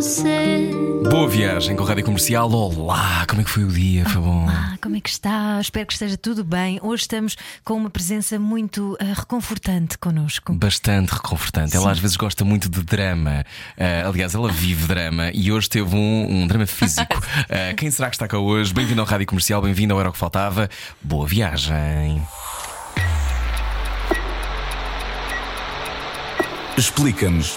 você. Boa viagem com a Rádio Comercial. Olá, como é que foi o dia? Foi bom? Ah, como é que está? Espero que esteja tudo bem. Hoje estamos com uma presença muito ah, reconfortante connosco. Bastante reconfortante. Ela às vezes gosta muito de drama. Ah, aliás, ela vive drama e hoje teve um, um drama físico. Ah, quem será que está cá hoje? Bem-vindo ao Rádio Comercial, bem-vindo ao Era o que Faltava. Boa viagem. Explica-nos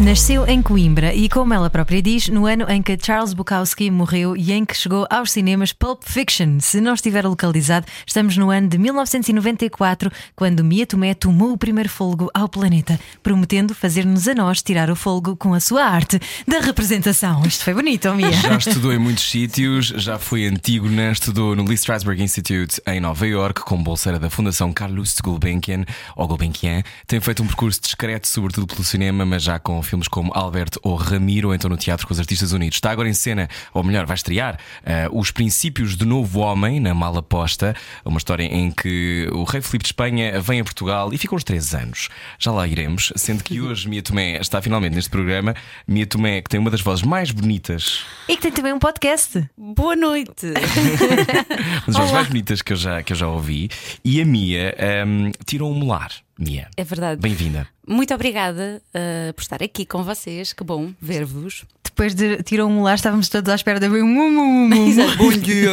Nasceu em Coimbra e, como ela própria diz, no ano em que Charles Bukowski morreu e em que chegou aos cinemas Pulp Fiction. Se não estiver localizado, estamos no ano de 1994, quando Mia Tomé tomou o primeiro fôlego ao planeta, prometendo fazer-nos a nós tirar o fôlego com a sua arte da representação. Isto foi bonito, Mia. Já estudou em muitos sítios, já foi Antígona, estudou no Lee Strasberg Institute em Nova York, como bolseira da Fundação Carlos Gulbenkian, ou Gulbenkian. Tem feito um percurso discreto, sobretudo pelo cinema, mas já com filmes como Albert ou Ramiro, ou então no Teatro com os Artistas Unidos. Está agora em cena, ou melhor, vai estrear uh, Os Princípios do Novo Homem, na Mala Posta, uma história em que o Rei Filipe de Espanha vem a Portugal e fica uns três anos. Já lá iremos, sendo que hoje Mia Tomé está finalmente neste programa. Mia Tomé, que tem uma das vozes mais bonitas. E que tem também um podcast. Boa noite! uma das vozes mais bonitas que eu já, que eu já ouvi. E a Mia um, tirou um molar. Mia. É verdade. Bem-vinda. Muito obrigada uh, por estar aqui com vocês. Que bom ver-vos. Depois de tirar um molar, estávamos todos à espera de ver um um, um, um. Bom dia!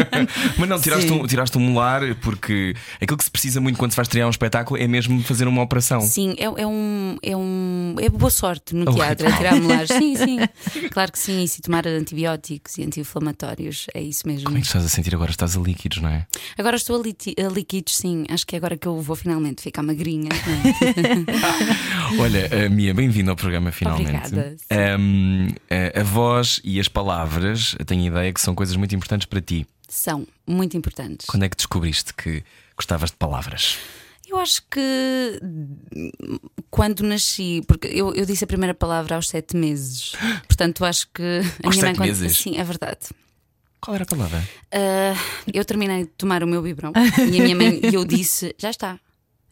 Mas não, tiraste um, tiraste um molar porque aquilo que se precisa muito quando se vai estrear um espetáculo é mesmo fazer uma operação. Sim, é, é um, é um. É boa sorte no teatro, é tirar molares. Sim, sim. Claro que sim. E se tomar antibióticos e anti-inflamatórios, é isso mesmo. Como é que estás a sentir agora? Estás a líquidos, não é? Agora estou a, a líquidos, sim. Acho que é agora que eu vou finalmente ficar magrinha. Olha, uh, Mia, bem-vinda ao programa finalmente. Obrigada. Um, a, a voz e as palavras, eu tenho ideia que são coisas muito importantes para ti. São muito importantes. Quando é que descobriste que gostavas de palavras? Eu acho que quando nasci, porque eu, eu disse a primeira palavra aos sete meses, portanto acho que a Aos minha sete mãe meses? Sim, é verdade. Qual era a palavra? Ah, eu terminei de tomar o meu biberão e a minha mãe e eu disse: já está.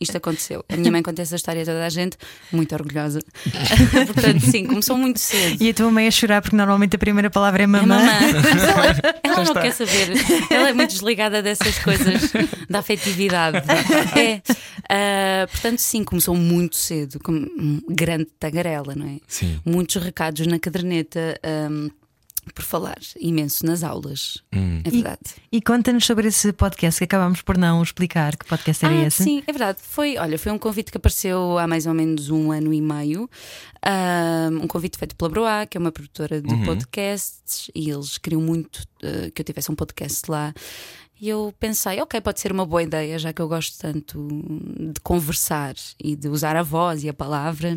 Isto aconteceu. A minha mãe conta essa história a toda a gente, muito orgulhosa. Portanto, sim, começou muito cedo. E a tua mãe a chorar porque normalmente a primeira palavra é É mamã. mamã. Mas ela, ela não está. quer saber. Ela é muito desligada dessas coisas da afetividade. É. Ah, portanto, sim, começou muito cedo, com um grande tagarela, não é? Sim. Muitos recados na caderneta. ahm, por falar imenso nas aulas, Hum. é verdade. E conta-nos sobre esse podcast que acabámos por não explicar. Que podcast era Ah, esse? Sim, é verdade. Foi, olha, foi um convite que apareceu há mais ou menos um ano e meio. Ahm, um convite feito pela Broá, que é uma produtora de podcasts, e eles queriam muito eh, que eu tivesse um podcast lá. E eu pensei, ok, pode ser uma boa ideia, já que eu gosto tanto de conversar e de usar a voz e a palavra.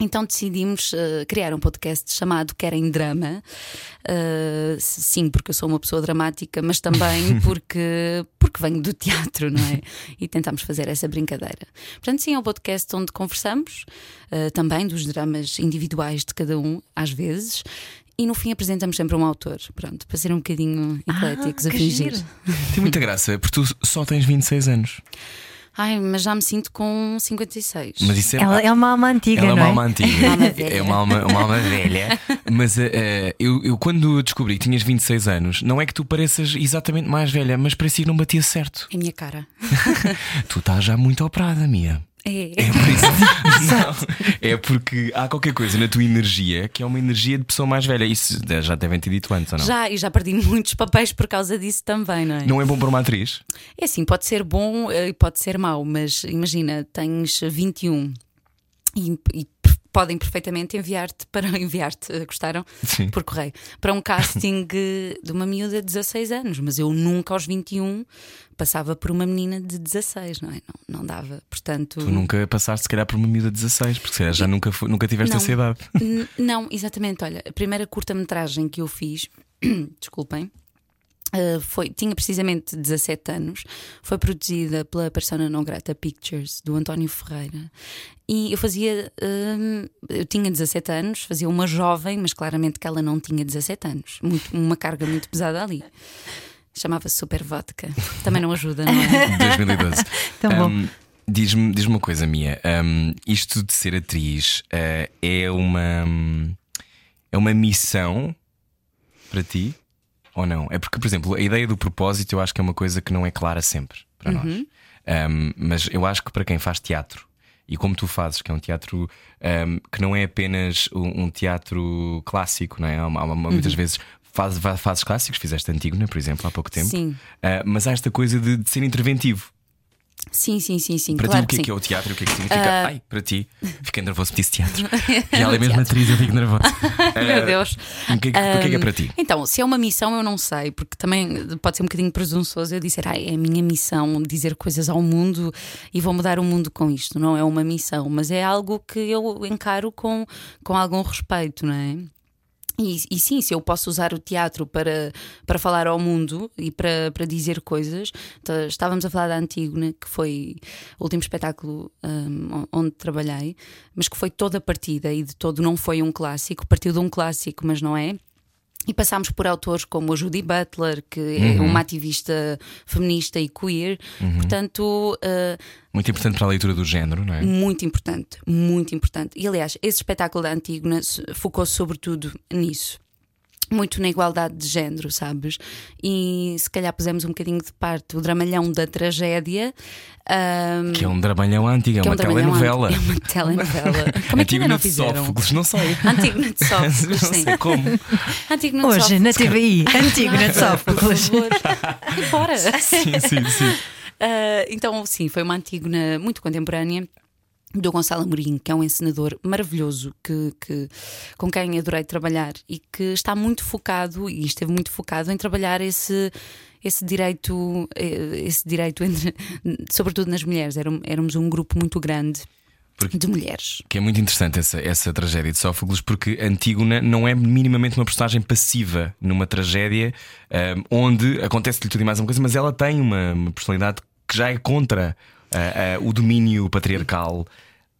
Então decidimos eh, criar um podcast chamado Querem Drama. Eh, sim, porque eu sou uma pessoa dramática, mas também porque, porque venho do teatro, não é? E tentamos fazer essa brincadeira. Portanto, sim, é um podcast onde conversamos eh, também dos dramas individuais de cada um, às vezes. E no fim apresentamos sempre um autor, pronto, para ser um bocadinho ecléticos a que fingir. giro. Tem muita graça, porque tu só tens 26 anos. Ai, mas já me sinto com 56. Mas isso é. Ela é uma alma antiga, Ela é uma é? alma antiga. Alma velha. É uma alma, uma alma velha. Mas eh, eu, eu, quando descobri que tinhas 26 anos, não é que tu pareças exatamente mais velha, mas parecia que não batia certo. É a minha cara. Tu estás já muito operada, Mia. É. É por isso. Não, é porque há qualquer coisa na tua energia que é uma energia de pessoa mais velha. Isso já devem ter dito antes, ou não? Já, e já perdi muitos papéis por causa disso também, não é? Não é bom para uma atriz? É assim, pode ser bom eh, e pode ser mau, mas imagina, tens 21 e, e podem perfeitamente enviar-te para enviar-te, eh, gostaram? Sim. Por correio, para um casting de uma miúda de 16 anos, mas eu nunca aos 21 passava por uma menina de 16, não é? Não, não dava. Portanto, Tu nunca passaste, se calhar, por uma miúda de 16, porque se calhar já nunca, fu- nunca tiveste Não. essa idade. Não, exatamente. Olha, a primeira curta-metragem que eu fiz, desculpem, Uh, foi, tinha precisamente 17 anos, foi produzida pela Persona Non Grata Pictures do António Ferreira. E eu fazia, uh, eu tinha 17 anos, fazia uma jovem, mas claramente que ela não tinha 17 anos, muito, uma carga muito pesada ali. Chamava-se Super Vodka. Também não ajuda, não é? 2012. Tão bom. Um, Diz-me diz uma coisa, Mia. Um, isto de ser atriz uh, é uma. É uma missão para ti ou não? É porque, por exemplo, a ideia do propósito eu acho que é uma coisa que não é clara sempre para nós. Um, mas eu acho que para quem faz teatro e como tu fazes, que é um teatro um, que não é apenas um, teatro clássico, não é? Há uma- há uma- Muitas vezes fazes, fa- fazes clássicos, fizeste Antígona, por exemplo, há pouco tempo. Sim. Uh, mas há esta coisa de, de ser interventivo. Sim, sim, sim, sim. Para claro ti, o que é sim. Ah. que é o teatro? O que é que significa? Ai, para ti, fiquei nervoso por disse teatro. E ela é mesmo atriz, eu fico nervoso. Meu Deus. O que, é que, que é que é para ti? Então, se é uma missão, eu não sei, porque também pode ser um bocadinho presunçoso eu dizer, ai, é a minha missão dizer coisas ao mundo e vou mudar o mundo com isto. Não é uma missão, mas é algo que eu encaro com, com algum respeito, não é? E, e sim, se eu posso usar o teatro para, para falar ao mundo e para, para dizer coisas. Então, estávamos a falar da Antígona, que foi o último espetáculo hum, onde trabalhei, mas que foi toda partida e de todo não foi um clássico, partiu de um clássico, mas não é. E passámos por autores como a Judy Butler, que é uma ativista feminista e queer, portanto, uh, Muito importante para a leitura do género, não é? muito importante, muito importante. E aliás, esse espetáculo da Antígona focou sobretudo nisso. Muito na igualdade de género, sabes? E se calhar pusemos um bocadinho de parte o dramalhão da tragédia. ahm, Que é um dramalhão antigo, é que uma um dramalhão telenovela. anti- É uma telenovela. Como é que ainda não de fizeram? Sófocles, não sei. Antígona de Sófocles, não sim. sei como. Antígona de Hoje na Sófocles. TVI, Antígona de Sófocles. Por favor. E bora. Sim, sim, sim. Ah, então, sim, foi uma Antígona muito contemporânea. Do Gonçalo Amorim, que é um encenador maravilhoso, que, que- com quem adorei trabalhar e que está muito focado e esteve muito focado em trabalhar esse, esse direito, eh, esse direito entre, sobretudo nas mulheres. Éram- Éramos um grupo muito grande Porque- de mulheres. Que é muito interessante essa, essa tragédia de Sófocles, porque Antígona não é minimamente uma personagem passiva numa tragédia ahm, onde acontece-lhe tudo e mais uma coisa, mas ela tem uma, uma personalidade que já é contra o domínio patriarcal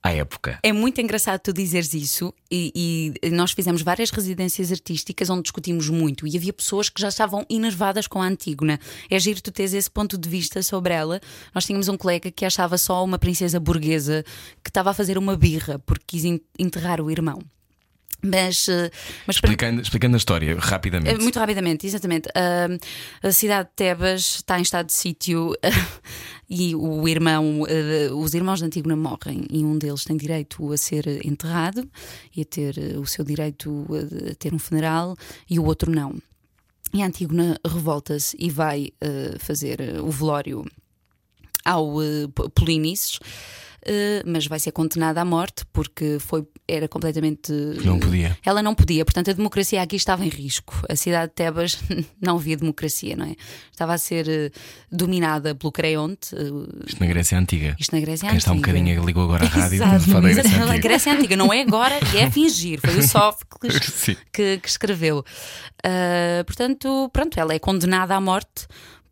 à época. É muito engraçado tu dizeres isso, e, e nós fizemos várias residências artísticas onde discutimos muito, e havia pessoas que já estavam enervadas com a Antígona. É giro tu teres esse ponto de vista sobre ela. Nós tínhamos um colega que achava só uma princesa burguesa que estava a fazer uma birra porque quis en- enterrar o irmão. Mas, eh, mas para- Explicando, explicando a história rapidamente. eh, Muito rapidamente, exatamente. Ah, a cidade de Tebas está em estado de sítio e o irmão, eh, os irmãos de Antígona morrem e um deles tem direito a ser enterrado e a ter o seu direito a, ter um funeral e o outro não. E a Antígona revolta-se e vai fazer o velório ao uh, Polinices. Eh, mas vai ser condenada à morte porque foi, era completamente. Não podia. Ela não podia, portanto a democracia aqui estava em risco. A cidade de Tebas não havia democracia, não é? Estava a ser eh, dominada pelo Creonte, eh, Isto na Grécia Antiga. isto na Grécia Quem está um Antiga. bocadinho ligou agora à rádio Exato, fala da Grécia Antiga. Grécia Antiga não é agora e é fingir. Foi o Sófocles que, que escreveu. Ah, portanto, pronto, ela é condenada à morte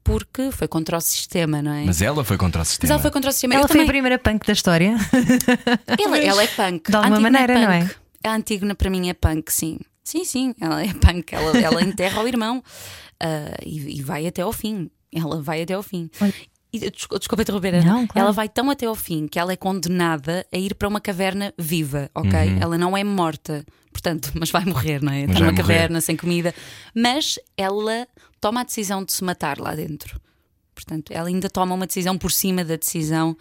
porque foi contra o sistema, não é? Mas ela foi contra o Mas sistema. ela foi contra o sistema. Ela Eu foi a também- primeira punk da história. ela, ela é punk. De alguma A Antígona maneira, não é? A Antígona para mim é punk, sim. Sim, sim, ela é punk. Ela, ela enterra o irmão ah, e, e vai até ao fim. Ela vai até ao fim. Olha. E, desculpa, interromper. Não, claro. Ela vai tão até ao fim que ela é condenada a ir para uma caverna viva, ok? Uhum. Ela não é morta, portanto, mas vai morrer, não é? Está numa morrer. caverna sem comida. Mas ela toma a decisão de se matar lá dentro. Portanto, ela ainda toma uma decisão por cima da decisão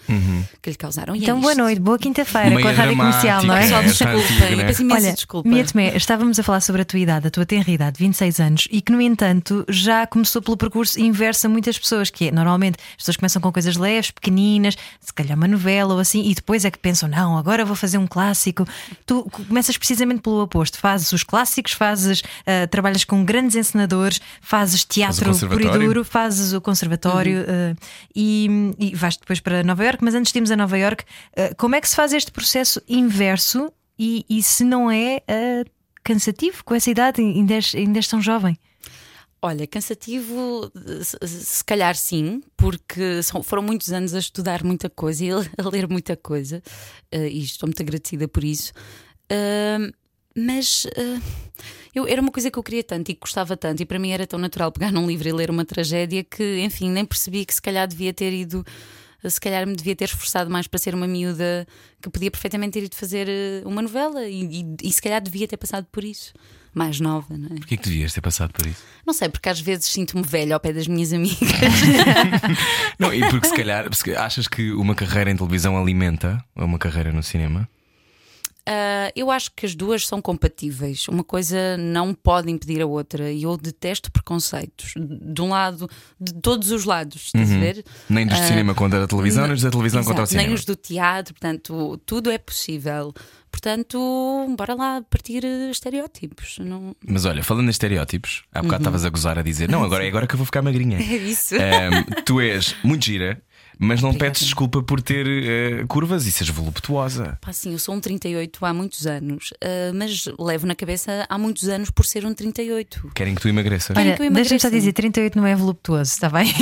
que lhe causaram. E é Então, boa isto. noite, boa quinta-feira com a rádio comercial, não é? Pessoal, desculpem, né? peço imensa Olha, desculpa. Mia Tomé, estávamos a falar sobre a tua idade, a tua tenra idade, 26 anos, e que, no entanto, já começou pelo percurso inverso a muitas pessoas, que é, normalmente as pessoas começam com coisas leves, pequeninas, se calhar uma novela ou assim, e depois é que pensam, não, agora vou fazer um clássico. Tu começas precisamente pelo oposto, fazes os clássicos, fazes, ah, trabalhas com grandes encenadores, fazes teatro puro e duro, fazes o conservatório uh, e, e vais depois para Nova York. Mas antes de irmos a Nova York, uh, como é que se faz este processo inverso e, e se não é uh, cansativo com essa idade? Ainda és, ainda és tão jovem. Olha, cansativo, se, calhar sim, porque são, foram muitos anos a estudar muita coisa e a, a ler muita coisa, e estou muito agradecida por isso. Uh, mas uh, eu, era uma coisa que eu queria tanto e que gostava tanto, e para mim era tão natural pegar num livro e ler uma tragédia que, enfim, nem percebi que se calhar devia ter ido se calhar me devia ter esforçado mais para ser uma miúda que podia perfeitamente ter ido fazer eh, uma novela e, e, e se calhar devia ter passado por isso. Mais nova, não é? Porquê que devias ter passado por isso? Não sei, porque às vezes sinto-me velha ao pé das minhas amigas. não, e porque se calhar achas que uma carreira em televisão alimenta uma carreira no cinema? Uh, eu acho que as duas são compatíveis. Uma coisa não pode impedir a outra. E eu detesto preconceitos. De um lado, de todos os lados, estás uhum. a ver? Nem dos uh, cinema contra a televisão, nem dos da televisão exato, contra o cinema. Nem os do teatro, portanto, tudo é possível. Portanto, bora lá partir estereótipos. Não... Mas olha, falando em estereótipos, há bocado uhum. estavas uhum. a gozar a dizer: Não, agora é agora que eu vou ficar magrinha. É isso. Um, tu és muito gira, mas não Obrigada. pedes desculpa por ter uh, curvas e seres voluptuosa. Pá, sim, eu sou um 38 há muitos anos, uh, mas levo na cabeça há muitos anos por ser um 38. Querem que tu emagreças? Olha, deixa-me só dizer: 38 não é voluptuoso, está bem?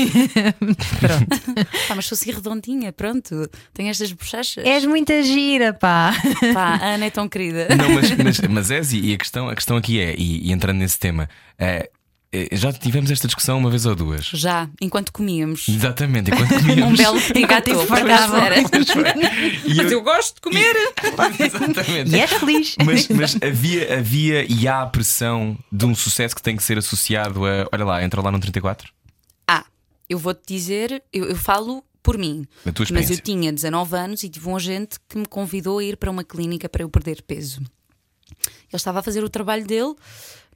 pronto. pá, mas sou assim redondinha, pronto. Tenho estas bochechas. És muita gira, pá. Pá, a Ana é tão querida. Não, mas, mas, mas és, e a questão, a questão aqui é, e, e entrando nesse tema, é eh, já tivemos esta discussão uma vez ou duas. Já, enquanto comíamos. Exatamente, enquanto comíamos. um belo engatou Mas eu gosto de comer. Exatamente. E és feliz. Mas, mas, havia, havia e há a pressão de um sucesso que tem que ser associado a. Olha lá, entra lá no 34. Ah, eu vou-te dizer, eu, eu falo por mim. Mas eu tinha 19 anos e tive um agente que me convidou a ir para uma clínica para eu perder peso. Ele estava a fazer o trabalho dele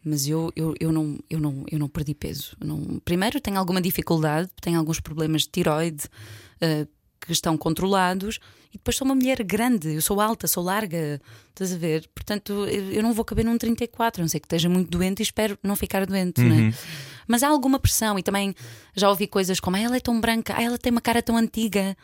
mas eu, eu, eu, não, eu, não, eu não perdi peso. Não, primeiro, tenho alguma dificuldade, tenho alguns problemas de tiroide uh, que estão controlados, e depois sou uma mulher grande, eu sou alta, sou larga, estás a ver? Portanto, eu, não vou caber num 34, a não sei que esteja muito doente e espero não ficar doente, uhum. não é? Uhum. Mas há alguma pressão, e também já ouvi coisas como ah, ela é tão branca, ah, ela tem uma cara tão antiga.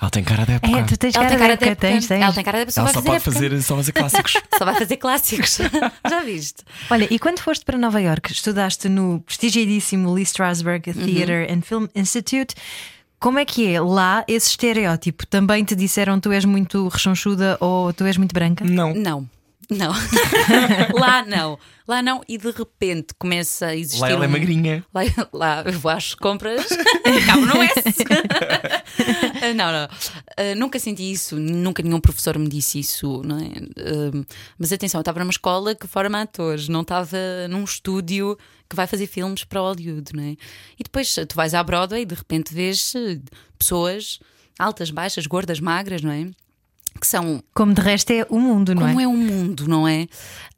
Ela tem cara de época. É, tu tens cara, cara de época, tens, tens. Ela tem cara de época. Ela só, pode fazer, só fazer clássicos. só vai fazer clássicos. Já viste? Olha, e quando foste para Nova York, estudaste no prestigiadíssimo Lee Strasberg Theatre uhum. and Film Institute. Como é que é lá esse estereótipo? Também te disseram tu és muito rechonchuda ou tu és muito branca? Não. Não. Não, lá não, lá não, e de repente começa a existir. Lá ela é um... é magrinha. Lá, lá eu vou às compras, acabo não é. Não, não, uh, nunca senti isso, nunca nenhum professor me disse isso, não é? Uh, mas atenção, eu estava numa escola que forma atores, não estava num estúdio que vai fazer filmes para Hollywood, não é? E depois tu vais à Broadway e de repente vês eh, pessoas altas, baixas, gordas, magras, não é? que são. Como de resto é o mundo, não é? Como é o mundo, não é?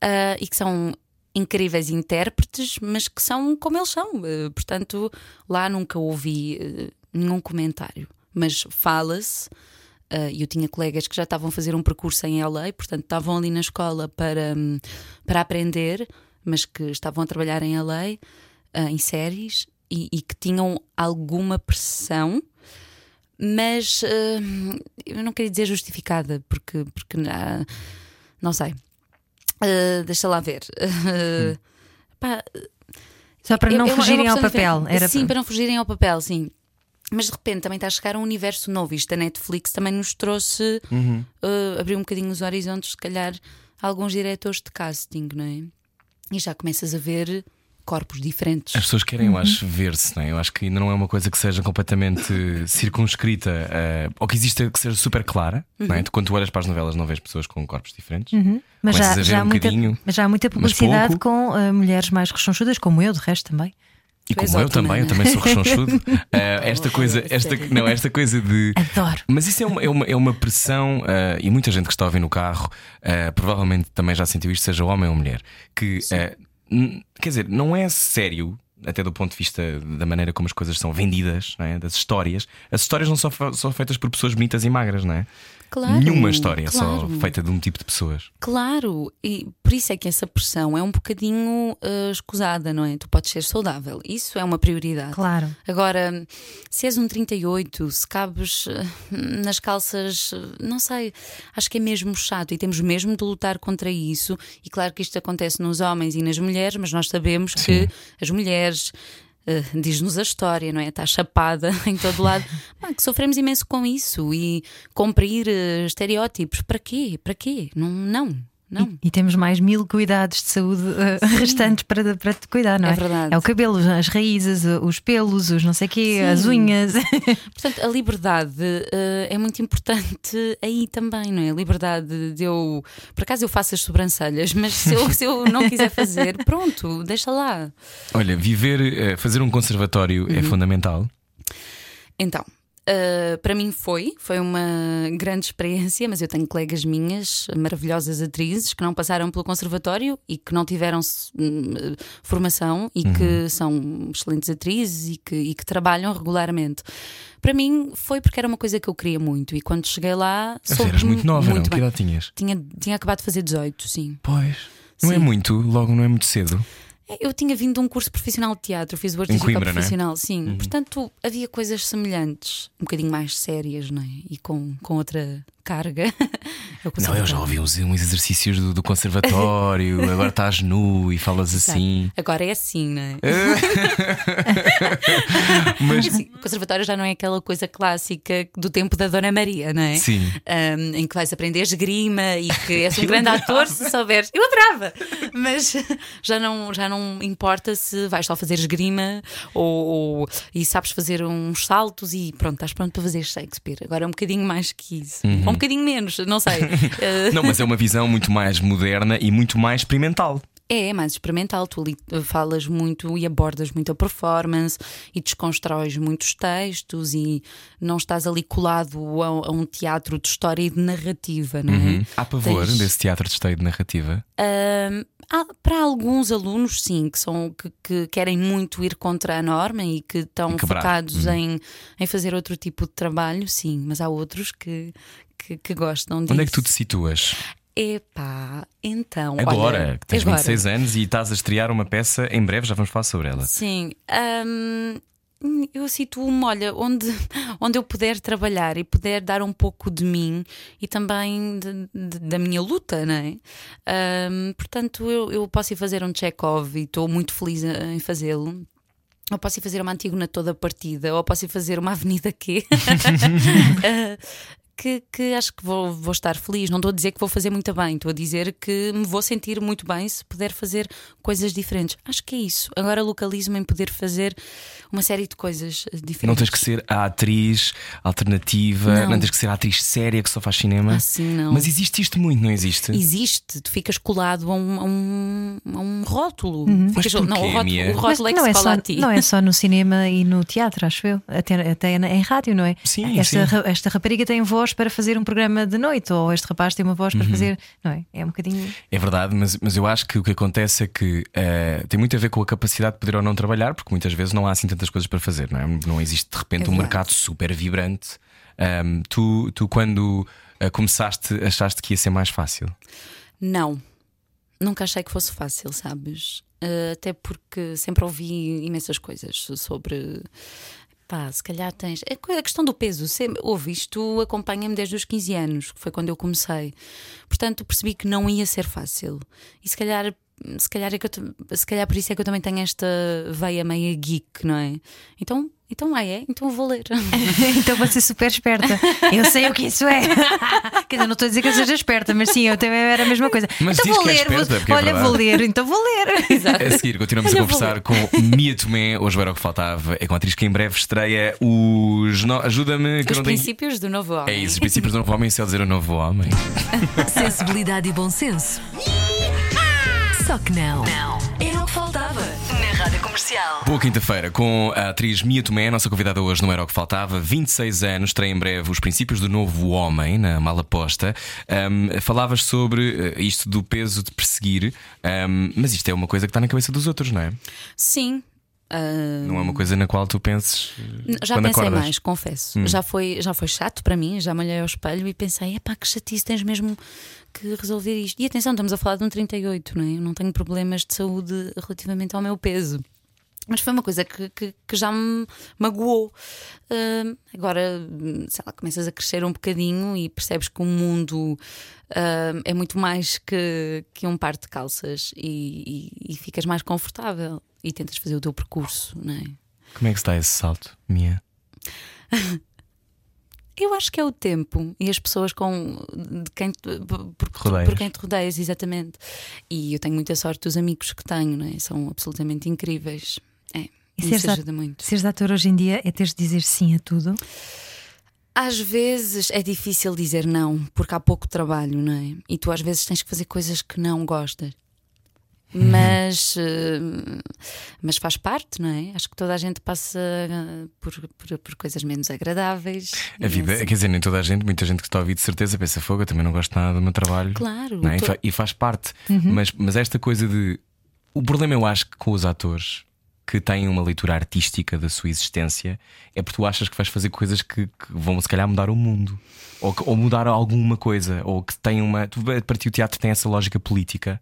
Uh, e que são incríveis intérpretes, mas que são como eles são. Uh, portanto, lá nunca ouvi uh, nenhum comentário. Mas fala-se. E eu tinha colegas que já estavam a fazer um percurso em LA, portanto estavam ali na escola para, um, para aprender, mas que estavam a trabalhar em LA, em séries, e, e que tinham alguma pressão mas uh, eu não queria dizer justificada, porque, porque uh, não sei. Uh, deixa lá ver. Hum. Pá, Só para não fugirem ao papel. Era sim, para... para não fugirem ao papel, sim. Mas de repente também está a chegar a um universo novo. Isto a Netflix também nos trouxe, uhum. uh, abriu um bocadinho os horizontes, se calhar, alguns diretores de casting, não é? E já começas a ver corpos diferentes. As pessoas querem, uhum. eu acho, ver-se, não é? Eu acho que ainda não é uma coisa que seja completamente circunscrita uh, ou que exista que seja super clara, uhum. não é? Tu, quando tu olhas para as novelas, não vês pessoas com corpos diferentes. Uhum. Mas, já, já, um muita, mas já há muita publicidade com uh, mulheres mais rechonchudas, como eu, de resto também. E como eu também, eu também sou rechonchudo. uh, esta coisa, esta, não, esta coisa de. Adoro. Mas isso é uma, é uma, é uma pressão, uh, e muita gente que está a ouvir no carro uh, provavelmente também já sentiu isto, seja homem ou mulher, que Quer dizer, não é sério, até do ponto de vista da maneira como as coisas são vendidas, é? das histórias. As histórias não são, são feitas por pessoas bonitas e magras, não é? Claro, Nenhuma história claro. só feita de um tipo de pessoas. Claro, e por isso é que essa pressão é um bocadinho uh, escusada, não é? Tu podes ser saudável, isso é uma prioridade. Claro. Agora, se és um 38, se cabes uh, nas calças, uh, não sei, acho que é mesmo chato e temos mesmo de lutar contra isso. E claro que isto acontece nos homens e nas mulheres, mas nós sabemos Sim. que as mulheres. Uh, Diz-nos a história, não é? Está chapada em todo lado. Que sofremos imenso com isso e cumprir uh, estereótipos. Para quê? Para quê? Não, não. Não. E, e, temos mais mil cuidados de saúde uh, restantes para, para te cuidar, não é? É verdade. É o cabelo, as raízes, os pelos, os não sei quê, Sim. as unhas. Portanto, a liberdade uh, é muito importante aí também, não é? A liberdade de eu. Por acaso eu faço as sobrancelhas, mas se eu, se eu não quiser fazer, pronto, deixa lá. Olha, viver, fazer um conservatório é uhum. é fundamental. Então, Uh, para mim foi, foi uma grande experiência, mas eu tenho colegas minhas, maravilhosas atrizes, que não passaram pelo conservatório e que não tiveram uh, formação e uhum. que são excelentes atrizes e que, e que trabalham regularmente. Para mim foi porque era uma coisa que eu queria muito e quando cheguei lá. Sou eras muito nova, muito não? Que idade tinhas? Tinha, tinha acabado de fazer 18, sim. Pois. Não é sim. é muito, logo não é muito cedo. Eu tinha vindo de um curso profissional de teatro, fiz o artístico Coimbra, profissional, é? sim. Uhum. Portanto, havia coisas semelhantes, um bocadinho mais sérias, não é? E com, com outra carga. não, eu já ouvi uns, uns exercícios do, do conservatório, agora estás nu e falas assim. Agora é assim, não é? Mas assim, o conservatório já não é aquela coisa clássica do tempo da Dona Maria, não é? Sim. Um, em que vais aprender esgrima e que és um grande ator se souberes. Eu adorava! Mas já não, já não importa se vais só fazer esgrima ou, ou, e sabes fazer uns saltos e pronto, estás pronto para fazer Shakespeare. Agora é um bocadinho mais que isso. Uhum bocadinho menos, não sei. não, mas é uma visão muito mais moderna e muito mais experimental. É, é mais experimental. Tu ali eh, falas muito e abordas muito a performance e desconstróis muitos textos e não estás ali colado a, a um teatro de história e de narrativa, não é? Uhum. Há pavor Tens... desse teatro de história e de narrativa? Uh, há, para alguns alunos, sim, que, são, que, que, querem muito ir contra a norma e que estão focados uhum. em, em fazer outro tipo de trabalho, sim, mas há outros que, que, que gostam disso. Onde é que tu te situas? Epá, então. Agora, olha, que tens agora. 26 anos e estás a estrear uma peça, em breve já vamos falar sobre ela. Sim. Um, eu situo-me, olha, onde, onde eu puder trabalhar e puder dar um pouco de mim e também de, de, da minha luta, não é? Um, portanto, eu, eu posso ir fazer um check-off e estou muito feliz em fazê-lo. Ou posso ir fazer uma Antígona toda partida, ou posso ir fazer uma Avenida Q. que, que acho que vou, vou estar feliz. Não estou a dizer que vou fazer muito bem, estou a dizer que me vou sentir muito bem se puder fazer coisas diferentes. Acho que é isso. Agora localizo-me em poder fazer uma série de coisas diferentes. Não tens que ser a atriz alternativa, não, não tens que ser a atriz séria que só faz cinema. Assim não. Mas existe isto muito, não existe? Existe. Tu ficas colado a um, a um, a um rótulo. Uhum. Ficas, não, o rótulo, o rótulo é que não, se é só, a ti. não é só no cinema e no teatro, acho eu. Até, até em rádio, não é? Sim, esta, sim. esta rapariga tem voz para fazer um programa de noite, ou este rapaz tem uma voz para uhum. fazer. Não é? É um bocadinho. É verdade, mas, mas eu acho que o que acontece é que uh, tem muito a ver com a capacidade de poder ou não trabalhar, porque muitas vezes não há assim tantas coisas para fazer, não é? Não existe de repente é um mercado super vibrante. Um, tu, tu, quando uh, começaste, achaste que ia ser mais fácil? Não. Nunca achei que fosse fácil, sabes? Uh, até porque sempre ouvi imensas coisas sobre Pá, se calhar tens. A questão do peso, sempre, ouve, isto acompanha-me desde os 15 anos, que foi quando eu comecei. Portanto, percebi que não ia ser fácil. E se calhar, se calhar, é que eu, se calhar por isso é que eu também tenho esta veia meia geek, não é? Então então, ah, é? Então vou ler. então vou ser super esperta. Eu sei o que isso é. Quer dizer, não estou a dizer que eu seja esperta, mas sim, eu também era a mesma coisa. Mas então vou ler. É esperta, vou... Olha, é vou ler, então vou ler. Exato. A seguir, continuamos Olha, a conversar com Mia Tomé. Hoje era o que faltava. É com a atriz que em breve estreia os. No... Ajuda-me. Os princípios tenho... do novo homem. É isso, os princípios do novo homem, se eu dizer o novo homem. Sensibilidade e bom senso. Só que não. Não. Era o que faltava na Rádio Comercial. Boa quinta-feira com a atriz Mia Tomé, nossa convidada hoje não era o que faltava. 26 anos, estreia em breve os princípios do novo homem na Malaposta. Um, falavas sobre uh, isto do peso de perseguir, um, mas isto é uma coisa que está na cabeça dos outros, não é? Sim, Uh... Não é uma coisa na qual tu penses. Já pensei acordas? mais, confesso. Hum. Já, foi, já foi chato para mim, já me olhei ao espelho e pensei: é pá, que chatice, tens mesmo que resolver isto. E atenção, estamos a falar de um 38, não é? Eu não tenho problemas de saúde relativamente ao meu peso. Mas foi uma coisa que, que, que já me magoou. Uh, agora, sei lá, começas a crescer um bocadinho e percebes que o mundo uh, é muito mais que, que um par de calças e, e, e, ficas mais confortável e tentas fazer o teu percurso, não é? Como é que está esse salto, Mia? Eu acho que é o tempo e as pessoas com de quem por, por quem te rodeias, exatamente. E eu tenho muita sorte dos amigos que tenho, né? são absolutamente incríveis. É, e isso seres ajuda muito. Seres ator hoje em dia é teres de dizer sim a tudo? Às vezes é difícil dizer não, porque há pouco trabalho, não é? E tu às vezes tens que fazer coisas que não gostas. Uhum. Mas, eh, mas faz parte, não é? Acho que toda a gente passa eh, por, por, por coisas menos agradáveis. A vida, assim. quer dizer, nem toda a gente, muita gente que está a ouvir de certeza pensa fogo, eu também não gosto nada do meu trabalho. Claro. É? Tô... E faz parte. Uhum. Mas, mas esta coisa de. O problema, eu acho que com os atores que têm uma leitura artística da sua existência é porque tu achas que vais fazer coisas que, que vão se calhar mudar o mundo ou, ou, mudar alguma coisa ou que tem uma. Para ti o teatro tem essa lógica política?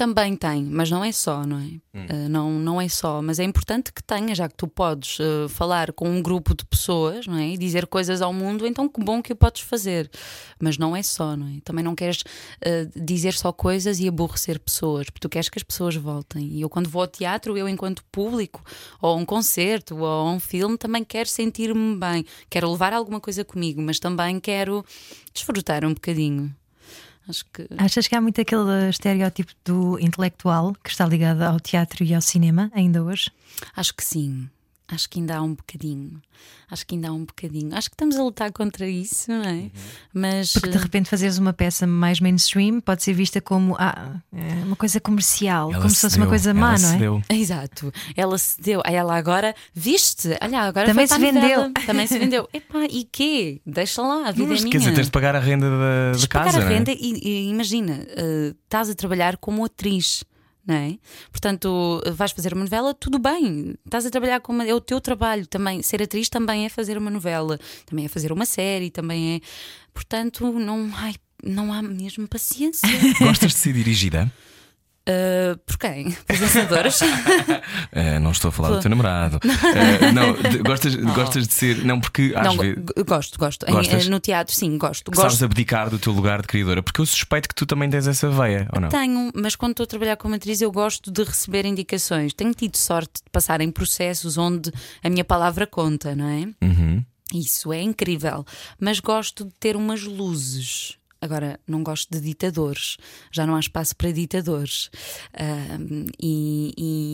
Também tem, mas não é só, não é? Hum. Uh, não, não é só, mas é importante que tenha, já que tu podes uh, falar com um grupo de pessoas não é? e dizer coisas ao mundo, então que bom que o podes fazer. Mas não é só, não é? Também não queres uh, dizer só coisas e aborrecer pessoas, porque tu queres que as pessoas voltem. E eu, quando vou ao teatro, eu, enquanto público, ou a um concerto, ou a um filme, também quero sentir-me bem. Quero levar alguma coisa comigo, mas também quero desfrutar um bocadinho. Acho que... Achas que há muito aquele estereótipo do intelectual que está ligado ao teatro e ao cinema ainda hoje? Acho que sim. Acho que ainda há um bocadinho. Acho que ainda há um bocadinho. Acho que estamos a lutar contra isso, não é? Uhum. Mas porque de eh, repente fazeres uma peça mais mainstream pode ser vista como ah, é uma coisa comercial, ela como se fosse uma coisa má, não é? Deu. Exato. Ela se deu. Ela agora viste, olha, agora também se vendeu. Também se vendeu. Epá, e quê? Deixa lá, a vida Mas, é minha. Quer dizer, tens de pagar a renda da, da casa. Pagar a é? renda e, e, imagina, uh, estás a trabalhar como atriz não é? Portanto, vais fazer uma novela, tudo bem, estás a trabalhar com uma, é o teu trabalho também. Ser atriz também é fazer uma novela, também é fazer uma série, também é. Portanto, não, ai, não há mesmo paciência. Gostas de ser dirigida? Uh, por quem? Pensadores? uh, não estou a falar do teu namorado. Uh, não, de, gostas, oh. gostas de ser. Não, porque às não, vezes. Gosto, gosto. No teatro, sim, gosto. Sabes gosto. abdicar do teu lugar de criadora? Porque eu suspeito que tu também tens essa veia, ou não? Tenho, mas quando estou a trabalhar como atriz, eu gosto de receber indicações. Tenho tido sorte de passar em processos onde a minha palavra conta, não é? Uhum. Isso é incrível. Mas gosto de ter umas luzes Agora, não gosto de ditadores, já não há espaço para ditadores. Uh, e,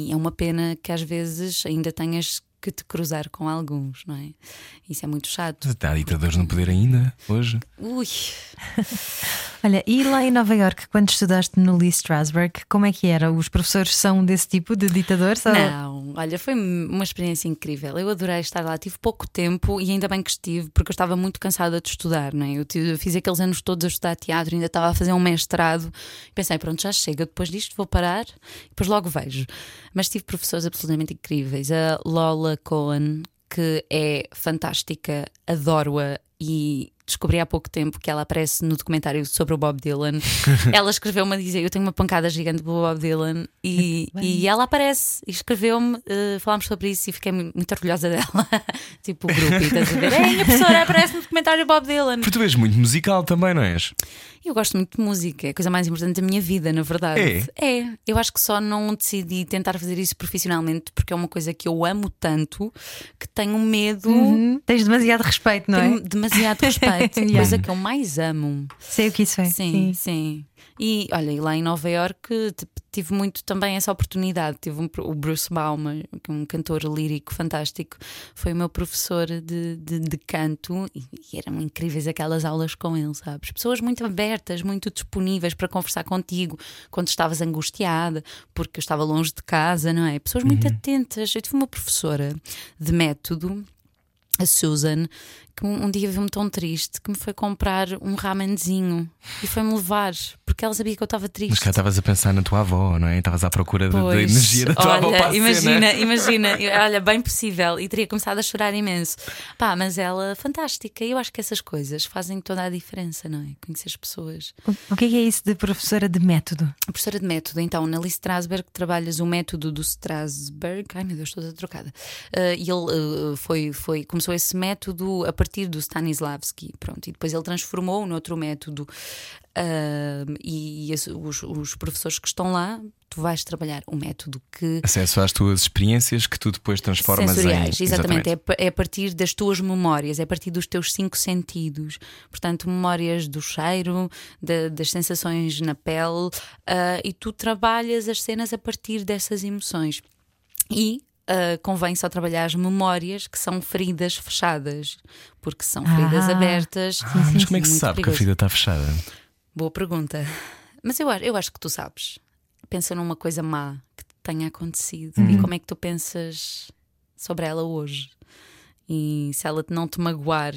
e, é uma pena que às vezes ainda tenhas que te cruzar com alguns, não é? Isso é muito chato. Está ditadores no poder ainda, hoje? Ui! Olha, e lá em Nova York, quando estudaste no Lee Strasberg, como é que era? Os professores são desse tipo de ditadores? Não, olha, foi uma experiência incrível. Eu adorei estar lá, tive pouco tempo e ainda bem que estive, porque eu estava muito cansada de estudar, não é? Eu fiz aqueles anos todos a estudar teatro, ainda estava a fazer um mestrado. Pensei, pronto, já chega, depois disto vou parar e depois logo vejo. Mas tive professores absolutamente incríveis. A Lola Cohen, que é fantástica, adoro-a e descobri há pouco tempo que ela aparece no documentário sobre o Bob Dylan. ela escreveu-me a dizer: Eu tenho uma pancada gigante do Bob Dylan e, e ela aparece e escreveu-me. Uh, falámos sobre isso e fiquei muito orgulhosa dela. tipo o grupo, e estás a ver? É, a professora aparece no documentário do Bob Dylan. Porque tu és muito musical também, não és? Eu gosto muito de música, é a coisa mais importante da minha vida, na verdade. É? É. Eu acho que só não decidi tentar fazer isso profissionalmente porque é uma coisa que eu amo tanto que tenho medo. Uhum. Tens demasiado respeito, não tenho é? Demasiado respeito. yeah. A coisa que eu mais amo. Sei o que isso é. Sim, sim. sim. E olha, lá em Nova York tive muito também essa oportunidade. Tive um, o Bruce Baumer, é um cantor lírico fantástico, foi o meu professor de, de, de canto e, e, eram incríveis aquelas aulas com ele, sabes? Pessoas muito abertas, muito disponíveis para conversar contigo quando estavas angustiada, porque eu estava longe de casa, não é? Pessoas muito uhum. atentas. Eu tive uma professora de método a Susan, que um, dia viu-me tão triste que me foi comprar um ramenzinho e foi-me levar, porque ela sabia que eu estava triste. Mas cá estavas a pensar na tua avó, não é? Estavas à procura da- energia da tua avó para olha, a imagina, cena. imagina, olha, bem possível, e teria começado a chorar imenso. Pá, mas ela, fantástica, e eu acho que essas coisas fazem toda a diferença, não é? Conhecer as pessoas. O- O que é, que é isso de professora de método? A professora de método, então, na Lee Strasberg, trabalhas o método do Strasberg. Ai meu Deus, estou toda trocada. Ah, e ele ah, foi, foi, começou esse método a partir do Stanislavski, pronto, e depois ele transformou noutro método. Ah, e esse- os, os professores que estão lá, tu vais trabalhar o método que Acesso às tuas experiências que tu depois transformas sensoriais, em. exatamente. É, pa- é a partir das tuas memórias, é a partir dos teus cinco sentidos. Portanto, memórias do cheiro, da- das sensações na pele, ah, e tu trabalhas as cenas a partir dessas emoções. E ah, convém só trabalhar as memórias que são feridas fechadas, porque são feridas Ah. abertas. Mas como é que se sabe que a perigoso. ferida está fechada? Boa pergunta. Mas eu, eu acho que tu sabes. Pensa numa coisa má que te tenha acontecido e como é que tu pensas sobre ela hoje. E se ela não te magoar,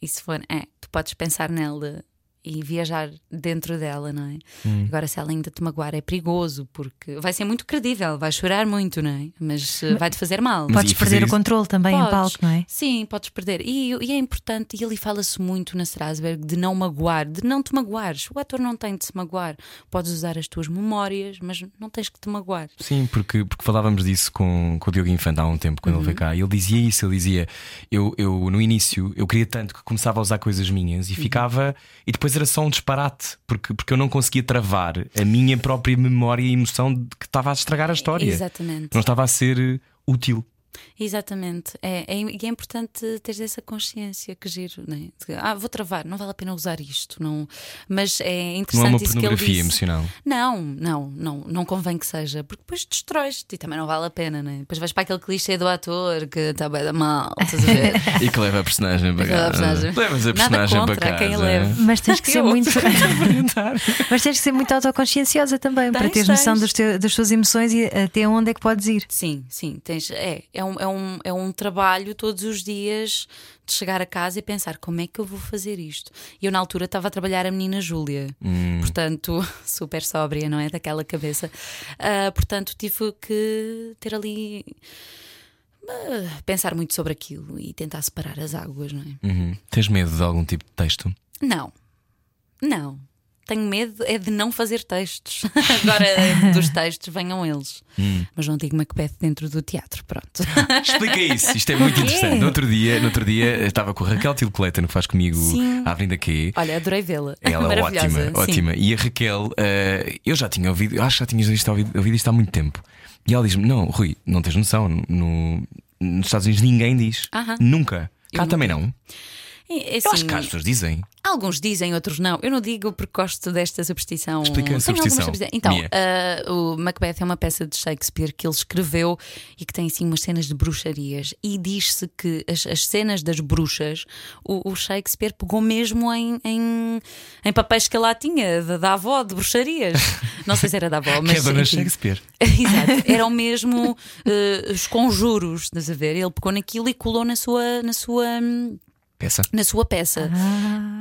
e se for, é, tu podes pensar nela e viajar dentro dela, não é? Agora, se ela ainda te magoar, é perigoso, porque vai ser muito credível, vai chorar muito, não é? Mas eh, vai-te fazer mal. Mas Podes perder o controle também em Podes. palco, não é? Sim, podes perder. E, e é importante, e ali fala-se muito na Strasberg de não magoar, de não te magoares. O ator não tem de se magoar. Podes usar as tuas memórias, mas não tens que te magoar. Sim, porque, porque falávamos disso com, com o Diogo Infante há um tempo, quando ele Uhum. veio cá. E ele dizia isso: ele dizia, eu, eu no início, eu queria tanto que começava a usar coisas minhas e Uhum. ficava. E depois era só um disparate, porque, porque eu não conseguia travar a minha própria memória e emoção de que estava a estragar a história. Exatamente. Não estava a ser útil. Exatamente. É, é, e é importante teres essa consciência que giro, é? De, Ah, vou travar, não vale a pena usar isto. Não... Mas é Não é interessante uma isso que ele pornografia emocional. Não, não, não, não convém que seja, porque depois destróis-te e também não vale a pena, né? Depois vais para aquele clichê do ator que está bem da mal, estás a ver? E que leva a personagem para casa. personagem. Levas a Nada personagem contra para a quem casa. leve. Mas tens que ser muito. Mas tens que ser muito autoconscienciosa também, para Tens, teres noção tens. dos teu- das tuas emoções e até onde é que podes ir. Sim, sim, tens, é, é, um, é, um, é um trabalho todos os dias de chegar a casa e pensar como é que eu vou fazer isto. E eu, na altura, estava a trabalhar a menina Júlia, Hum. portanto, super sóbria, não é? Daquela cabeça. Ah, portanto, tive que ter ali. ah, pensar muito sobre aquilo e tentar separar as águas, não é? Uhum. Tens medo de algum tipo de texto? Não, não. Tenho medo é de não fazer textos. Agora, dos textos, venham eles. Hum. Mas não digo Macbeth dentro do teatro, pronto. Explica isso, isto é muito interessante. No outro dia, no outro dia estava com a Raquel Clayton, que faz comigo Sim. a Avenida Q. Olha, adorei vê-la. Ela é ótima, sim. ótima. E a Raquel, eh, eu já tinha ouvido, acho que já tinhas visto, ouvido, ouvido isto há muito tempo. E ela diz-me: Não, Rui, não tens noção. No, nos Estados Unidos ninguém diz. Aham. Nunca. Cá Eu também nunca. não. É Eu acho assim, que as pessoas dizem. Alguns dizem, outros não. Eu não digo porque gosto desta superstição. Explica a superstição. Então, ah, o Macbeth é uma peça de Shakespeare que ele escreveu e que tem assim umas cenas de bruxarias. E diz-se que as, as cenas das bruxas, o, o Shakespeare pegou mesmo em, em, em papéis que ele lá tinha, da, da avó, de bruxarias. Não sei se era da avó, mas. que é Dona enfim. Shakespeare. Exato, eram mesmo eh, os conjuros, estás a ver? Ele pegou naquilo e colou na sua, na sua, hum, Peça. na sua peça.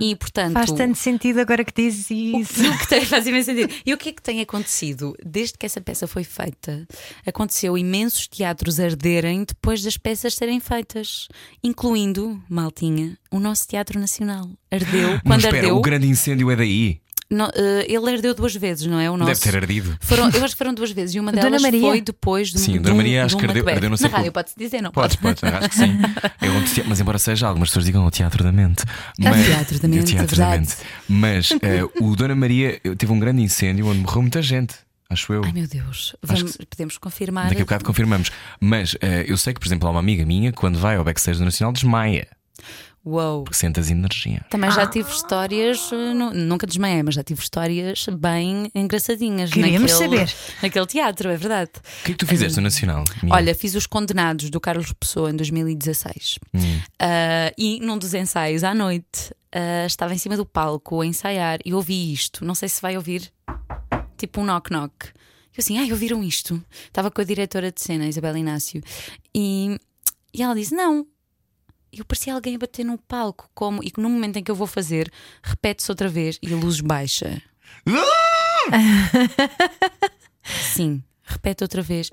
e portanto. Faz tanto sentido agora que dizes isso. o que tem, faz imenso sentido. E o que é que tem acontecido? Desde que essa peça foi feita, aconteceu imensos teatros arderem depois das peças serem feitas, incluindo, Maltinha, o nosso Teatro Nacional. Ardeu Não, quando espera, ardeu. o grande incêndio é daí. No- eh, ele ardeu duas vezes, não é? O nosso. Deve ter ardido. Foram, eu acho que foram duas vezes e uma Dona delas Maria? foi depois do Sim, de Dona um- Maria acho que ardeu- ardeu no Na rádio pode-se dizer, não Podes, pode? podes, acho que sim. Te- mas embora seja, algumas pessoas digam o teatro da mente. É o teatro da É o mente, teatro é da verdade. mente. Mas eh, o Dona Maria teve um grande incêndio onde morreu muita gente, acho eu. Ai meu Deus, Acho Vamos- podemos confirmar. Daqui a bocado confirmamos. Mas eh, eu sei que, por exemplo, há uma amiga minha que quando vai ao backstage do Nacional desmaia, Uou. porque sentas energia. Também já tive histórias, eh, nu- nunca desmaiei, mas já tive histórias bem engraçadinhas Queríamos naquele, saber. naquele teatro, é verdade. O que é que tu fizeste no Nacional? Mia? Olha, fiz os Condenados do Carlos Pessoa em 2016 Hum. Ah, e num dos ensaios à noite ah, estava em cima do palco a ensaiar e ouvi isto. Não sei se vai ouvir, tipo um knock-knock. Eu assim, ai, ouviram isto? Estava com a diretora de cena, Isabel Inácio, e, e ela disse: Não. Eu parecia alguém a bater no palco, como, e que no momento em que eu vou fazer, repete-se outra vez e a luz baixa. Sim, repete outra vez.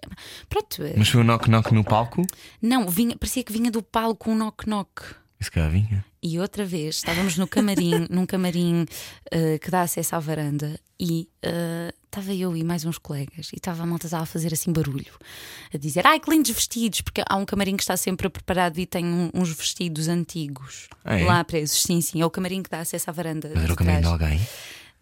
Pronto, eh, Mas foi um knock-knock no palco? não, vinha, parecia que vinha do palco um knock-knock. Isso cá vinha. E outra vez estávamos no camarim, num camarim eh, que dá acesso à varanda, e eh, estava eu e mais uns colegas, e estava a malta a fazer assim barulho, a dizer: Ai, que lindos vestidos, porque há um camarim que está sempre preparado e tem um- uns vestidos antigos Ah, é? lá presos. Sim, sim, é o camarim que dá acesso à varanda. Mas era o caminho de alguém.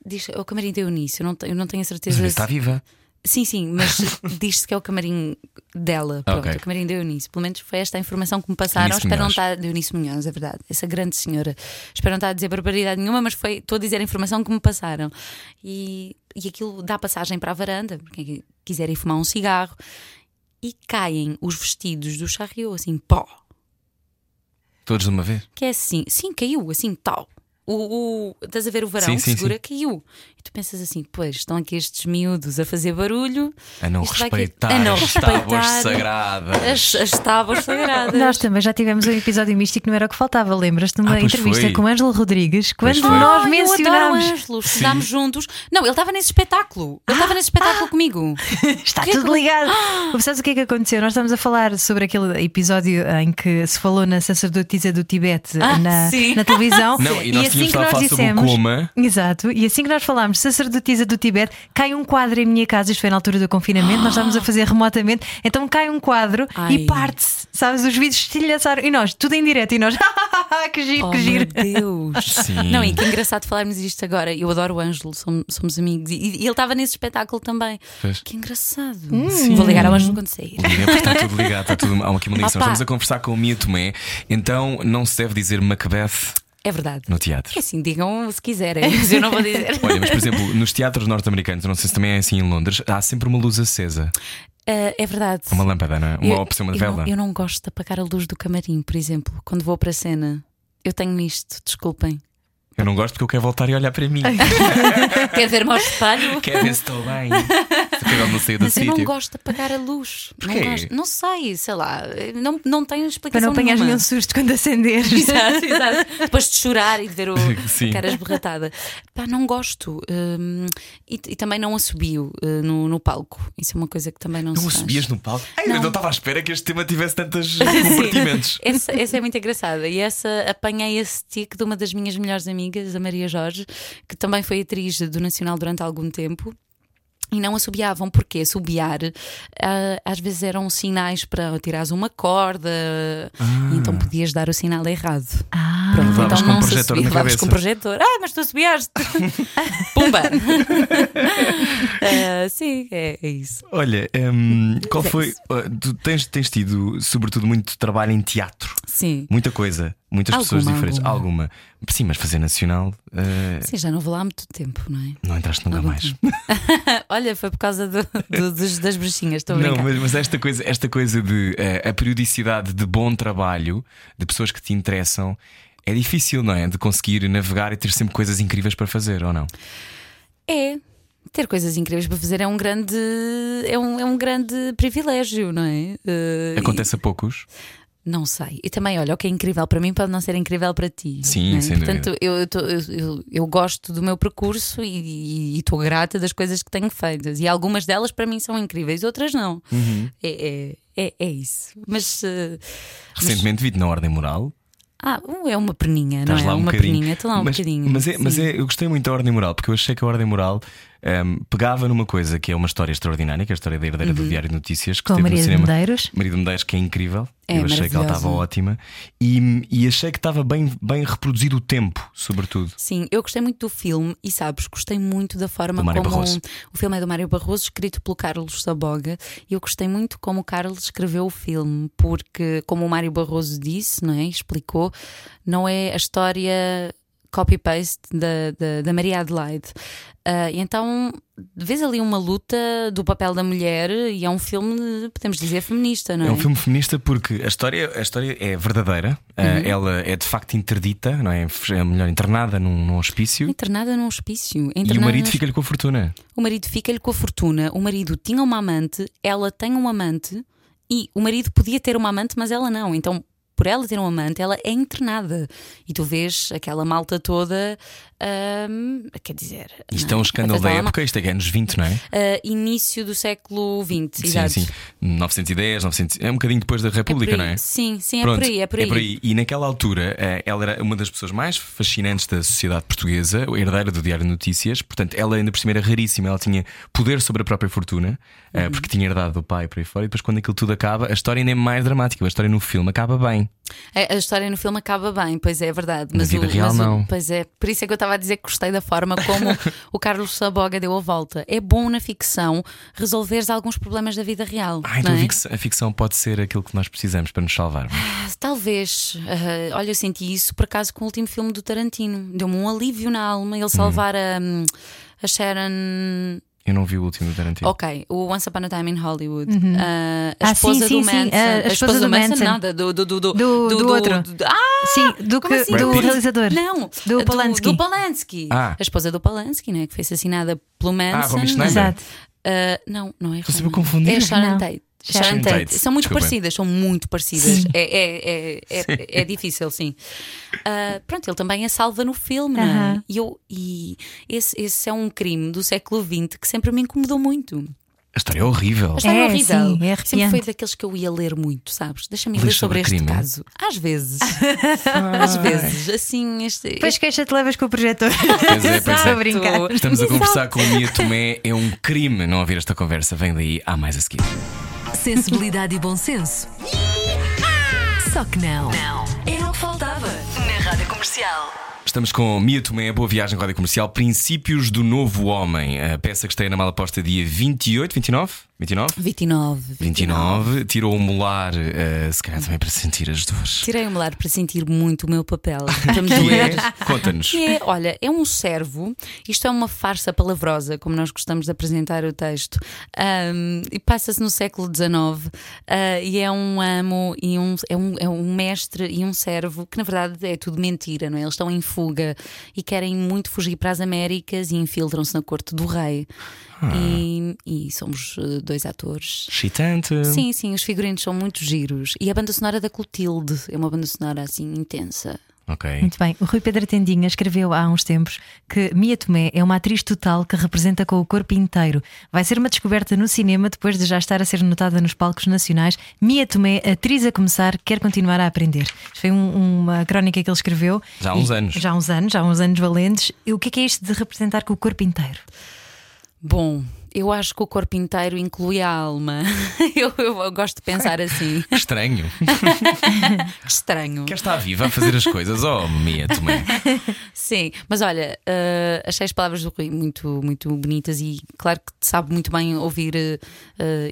Diz, é o camarim da Eunice, eu não, eu não tenho a Mas certeza. a Eunice está se- viva. Sim, sim, mas diz-se que é o camarim dela, pronto, Ok. o camarim da Eunice. Pelo menos foi esta a informação que me passaram. Eunice Espero não estar de Eunice Munhoz, é verdade. Essa grande senhora. Espero não estar a dizer barbaridade nenhuma, mas foi, estou a dizer a informação que me passaram. E, e aquilo dá passagem para a varanda, para quem quiser ir fumar um cigarro, e caem os vestidos do charriot, assim, pó. Todos de uma vez. Que é assim, sim, caiu, assim, tal. O, o, estás a ver o varão Sim, que sim, segura, caiu. E tu pensas assim, pois, estão aqui estes miúdos a fazer barulho. A não Isto respeitar a não as tábuas respeitar sagradas. As, as tábuas sagradas. Nós também já tivemos um episódio místico, não era o que faltava. Lembras-te de uma Ah, pois entrevista foi. com o Ângelo Rodrigues, Pois quando foi. nós Eu adoro mencionámos. Ângelo, estudámos juntos. Não, ele estava nesse espetáculo. Ele estava nesse espetáculo comigo. Está Que é que- tudo ligado. Sabes o que é que aconteceu? Nós estamos a falar sobre aquele episódio em que se falou na sacerdotisa do Tibete Ah, na, sim. na televisão. Não, e nós assim que nós dissemos. coma. Exato, e assim que nós falámos sacerdotisa do Tibete, cai um quadro em minha casa, isto foi na altura do confinamento, nós estávamos a fazer remotamente, então cai um quadro Ai. e parte-se, sabes? Os vídeos estilhaçaram e nós, tudo em direto, e nós, que giro, Oh, que giro. meu Deus. Sim. Não, e que engraçado falarmos isto agora. Eu adoro o Ângelo, somos, somos amigos. E, e ele estava nesse espetáculo também. Pois. Que engraçado. Hum. Vou ligar ao Ângelo quando sair. Liga, porque está tudo ligado, está tudo, há aqui uma ligação. Opa. Estamos a conversar com o Mia Tomé, então não se deve dizer Macbeth É verdade. no teatro. É assim, digam se quiserem, mas eu não vou dizer. Olha, mas por exemplo, nos teatros norte-americanos, não sei se também é assim em Londres, há sempre uma luz acesa. Ah, é verdade. Uma lâmpada, não é? Uma Eu- opção, uma eu vela. Não, eu não gosto de apagar a luz do camarim, por exemplo, quando vou para a cena. Eu tenho isto, desculpem. Eu não gosto porque eu quero voltar e olhar para mim. Quer ver-me ao espelho? Quer ver se estou bem. Se acabar não sair do Mas eu não sítio. gosto de apagar a luz. Não, gosto. não sei, sei lá. Não, não tenho Para explicação. não apanhar nenhum susto quando acenderes. Exato, exato. Depois de chorar e de ver o, Sim. a cara esberratada. Pá, não gosto. Hum, e, e também não assobio uh, no, no palco. Isso é uma coisa que também não, Não se subias no palco? Ai, Não. eu não estava à espera que este tema tivesse tantos compartimentos. Essa, essa é muito engraçada. E essa apanhei esse tique de uma das minhas melhores amigas, a Maria Jorge, que também foi atriz do Nacional durante algum tempo. E não assobiavam, porque assobiar ah, às vezes eram sinais para tirares uma corda, e então podias dar o sinal errado. Ah, Pronto, Levavas então com um não se projetor assobia, na cabeça. com um projetor. Ah, mas tu assobiaste! Pumba! Ah, sim, é, é isso. Olha, hum, qual é foi. uh, Tu tens, tens tido, sobretudo, muito trabalho em teatro. Sim. Muita coisa, muitas pessoas Alguma, diferentes. alguma. Sim, mas fazer nacional, uh, Sim, já não vou lá há muito tempo, não é? não entraste nunca Algum mais. Olha, foi por causa do- do- dos- das brechinhas, estou a Não, mas, mas esta coisa, esta coisa de eh, a periodicidade de bom trabalho, de pessoas que te interessam, é difícil, não é? De conseguir navegar e ter sempre coisas incríveis para fazer, ou não? É. Ter coisas incríveis para fazer é um grande é um, é um grande privilégio, não é? Eh, Acontece a poucos. Não sei. E também, olha, o que é incrível para mim pode não ser incrível para ti. Sim, não é? sem Portanto, eu, eu, tô- eu, eu- gosto do meu percurso e estou grata das coisas que tenho feitas. E algumas delas para mim são incríveis, outras não. Uhum. É, é, é, é isso. Mas. eh, Recentemente vi-te na Ordem Moral. ah, uh, é uma perninha, não é? lá um uma bocadinho. perninha, estou lá um mas, bocadinho. Mas, é, mas é, eu gostei muito da Ordem Moral, porque eu achei que a Ordem Moral ehm, pegava numa coisa que é uma história extraordinária, que é a história da herdeira do Diário de Notícias, que com no Maria de cinema. Medeiros. Maria de Medeiros, que é incrível. É eu achei que ela estava ótima. E, e achei que estava bem, bem reproduzido o tempo, sobretudo. Sim, eu gostei muito do filme e sabes, gostei muito da forma como o filme é do Mário Barroso, escrito pelo Carlos Saboga, e eu gostei muito como o Carlos escreveu o filme, porque, como o Mário Barroso disse, não é? Explicou, não é a história copy-paste da, da, da Maria Adelaide. Ah, e então vês ali uma luta do papel da mulher e é um filme, podemos dizer, feminista, não é? É um filme feminista porque a história, a história é verdadeira. Uhum. Uh, ela é de facto interdita, não é? É a mulher internada num, num hospício. Internada num hospício. E o internada marido num fica-lhe com a fortuna. O marido fica-lhe com a fortuna. O marido tinha uma amante, ela tem um amante e o marido podia ter uma amante, mas ela não. Então por ela ter um amante, ela é internada. E tu vês aquela malta toda, hum, quer dizer. Isto é um não escândalo da época, isto é anos 20, não é? Uh, início do século XX, Sim, exato. sim. 910, 900, é um bocadinho depois da É República, por não aí. é? Sim, sim, é Pronto, por aí, é por aí. E naquela altura, eh, ela era uma das pessoas mais fascinantes da sociedade portuguesa, herdeira do Diário de Notícias. Portanto, ela ainda por cima era raríssima. Ela tinha poder sobre a própria fortuna, eh, Uhum. porque tinha herdado do pai por aí fora. E depois, quando aquilo tudo acaba, a história ainda é mais dramática. A história no filme acaba bem. A, a história no filme acaba bem, pois é, é verdade. Na Mas vida o, real, mas o- não. pois é, por isso é que eu estava a dizer que gostei da forma como o Carlos Saboga deu a volta. É bom na ficção resolveres alguns problemas da vida real. Ah, então é? ficção, a ficção pode ser aquilo que nós precisamos para nos salvar. Talvez. ah, olha, eu senti isso por acaso com o último filme do Tarantino. Deu-me um alívio na alma ele salvar a, a Sharon. Eu não vi o último do Tarantino. Ok, o Once Upon a Time in Hollywood. Ah, a Ah, esposa sim, do sim, sim, Manson. a- a esposa do Manson. nada, do, do, do, do, Do- do outro. do- ah, Sim, do, que, assim? do realizador. Não, Do Polanski. Do, Polanski. Ah. A esposa do Polanski, né, que foi assassinada pelo Manson. Romy Schneider. Exato. Ah, não, não é Estou sempre a Romy. confundir. É Sharon. Tate. Sharon Tate. Tate. São muito Desculpa. parecidas, são muito parecidas. É, é, é, é, é difícil, sim. Ah, pronto, ele também a salva no filme, não é? Aham. E, eu, e esse, esse é um crime do século XX que sempre me incomodou muito. A história é horrível. A história é, É, horrível. sim, é Sempre foi daqueles que eu ia ler muito, sabes? Deixa-me ler sobre sobre este crime? caso. Às vezes. Às vezes, assim, este. Depois queixa-te levas com o projetor. Pois é, pois é. Brincar. Estamos a conversar com a Mia Tomé. É um crime não ouvir esta conversa. Vem daí, há mais a seguir. Sensibilidade e bom senso. Só que não. Não. Era o que faltava na Rádio Comercial. Estamos com Mia Tomé, boa viagem Rádio Comercial. Princípios do Novo Homem. A peça que está na mala posta dia 28, 29? 29? 29. 29. Tirou o molar, eh, se calhar também para sentir as dores. Tirei o melar para sentir muito o meu papel. Para me Que doer. é? Conta-nos. É, olha, é um servo, isto é uma farsa palavrosa, como nós gostamos de apresentar o texto, Ahm, e passa-se no século XIX, ah, e é um amo, e um, é, um, é um mestre e um servo, que na verdade é tudo mentira, não é? Eles estão em fuga e querem muito fugir para as Américas e infiltram-se na corte do rei. E, e somos eh, dois atores. Excitante. Sim, sim, os figurinos são muito giros. E a banda sonora da Clotilde é uma banda sonora assim intensa. Ok. Muito bem. O Rui Pedro Tendinha escreveu há uns tempos que Mia Tomé é uma atriz total que representa com o corpo inteiro. Vai ser uma descoberta no cinema depois de já estar a ser notada nos palcos nacionais. Mia Tomé, atriz a começar, quer continuar a aprender. Isto foi um- uma crónica que ele escreveu. Já há uns E- anos. Já há uns anos, já há uns anos valentes. E o que é que é isto de representar com o corpo inteiro? Bom, eu acho que o corpo inteiro inclui a alma. eu, eu- eu gosto de pensar assim. Que Estranho. Que estranho. Quer estar viva a fazer as coisas? Oh, Mia Tomé. Sim, mas olha, eh, achei as palavras do Rui muito, muito bonitas e claro que sabe muito bem ouvir eh,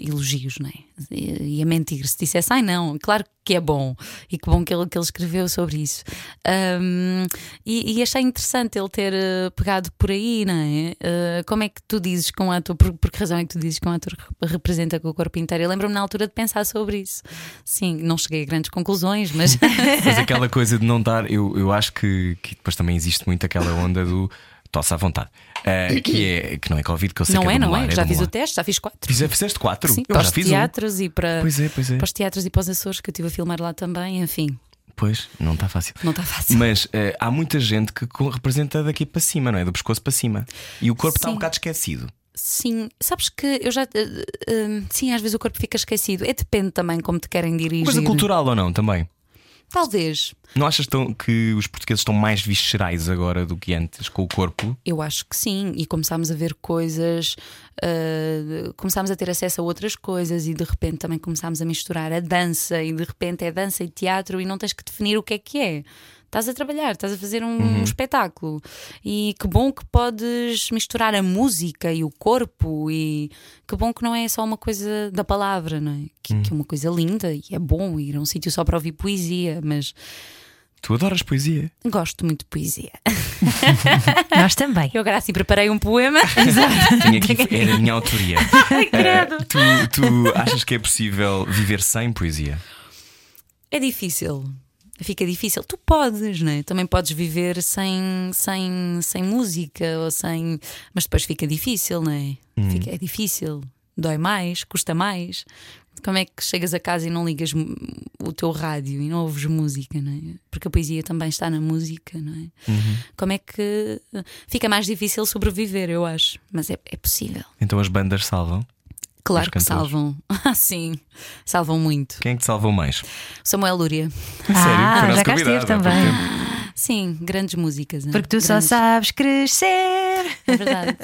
elogios, não é? E, a mentir. Se dissesse, ai não, claro que é bom e que bom que ele, que ele escreveu sobre isso. Ahm, e, e achei interessante ele ter eh, pegado por aí, não é? Eh, como é que tu dizes que um ator, por, por que razão é que tu dizes que um ator rep- representa com o corpo inteiro? Eu lembro-me na altura de pensar sobre isso. Sim, não cheguei a grandes conclusões, mas. Mas aquela coisa de não estar, eu, eu acho que, que depois também existe muito aquela onda do tosse à vontade. Ah, que é que não é Covid, que eu sei não que é, é, não é? do Já fiz o teste, já fiz quatro. Fize- Fizeste quatro? Sim, eu para já os fiz um. teatros e para, Pois é, pois é. para os teatros e para os Açores que eu estive a filmar lá também, enfim, Pois, não está fácil. não está fácil. Mas eh, há muita gente que representa daqui para cima, não é? Do pescoço para cima. E o corpo está um bocado esquecido. Sim, sabes que eu já. eh, sim, às vezes o corpo fica esquecido. É depende também como te querem dirigir. Coisa cultural ou não também? Talvez. Não achas tão, que os portugueses estão mais viscerais agora do que antes com o corpo? Eu acho que sim, e começámos a ver coisas, eh, começámos a ter acesso a outras coisas, e de repente também começámos a misturar a dança, e de repente é dança e teatro, e não tens que definir o que é que é. Estás a trabalhar, estás a fazer um, um espetáculo. E que bom que podes misturar a música e o corpo, e que bom que não é só uma coisa da palavra, não é? Que, que é uma coisa linda e é bom ir a um sítio só para ouvir poesia, mas Tu adoras poesia. gosto muito de poesia. Nós também. Eu agora assim preparei um poema. Tenho aqui, era a minha autoria. Eh, tu, tu achas que é possível viver sem poesia? É difícil. Fica difícil. Tu podes, não é? Também podes viver sem, sem, sem música ou sem. Mas depois fica difícil, não é? Fica, é difícil. Dói mais, custa mais. Como é que chegas a casa e não ligas o teu rádio e não ouves música, não é? Porque a poesia também está na música, não é? Uhum. Como é que eh, fica mais difícil sobreviver, eu acho. Mas é, é possível. Então as bandas salvam. Claro que salvam. Ah, sim, salvam muito. Quem é que te salvou mais? Samuel Lúria. Sério? Ah, já cá esteve também. Sim, grandes músicas. né? Porque tu só Grandes. sabes crescer. É verdade.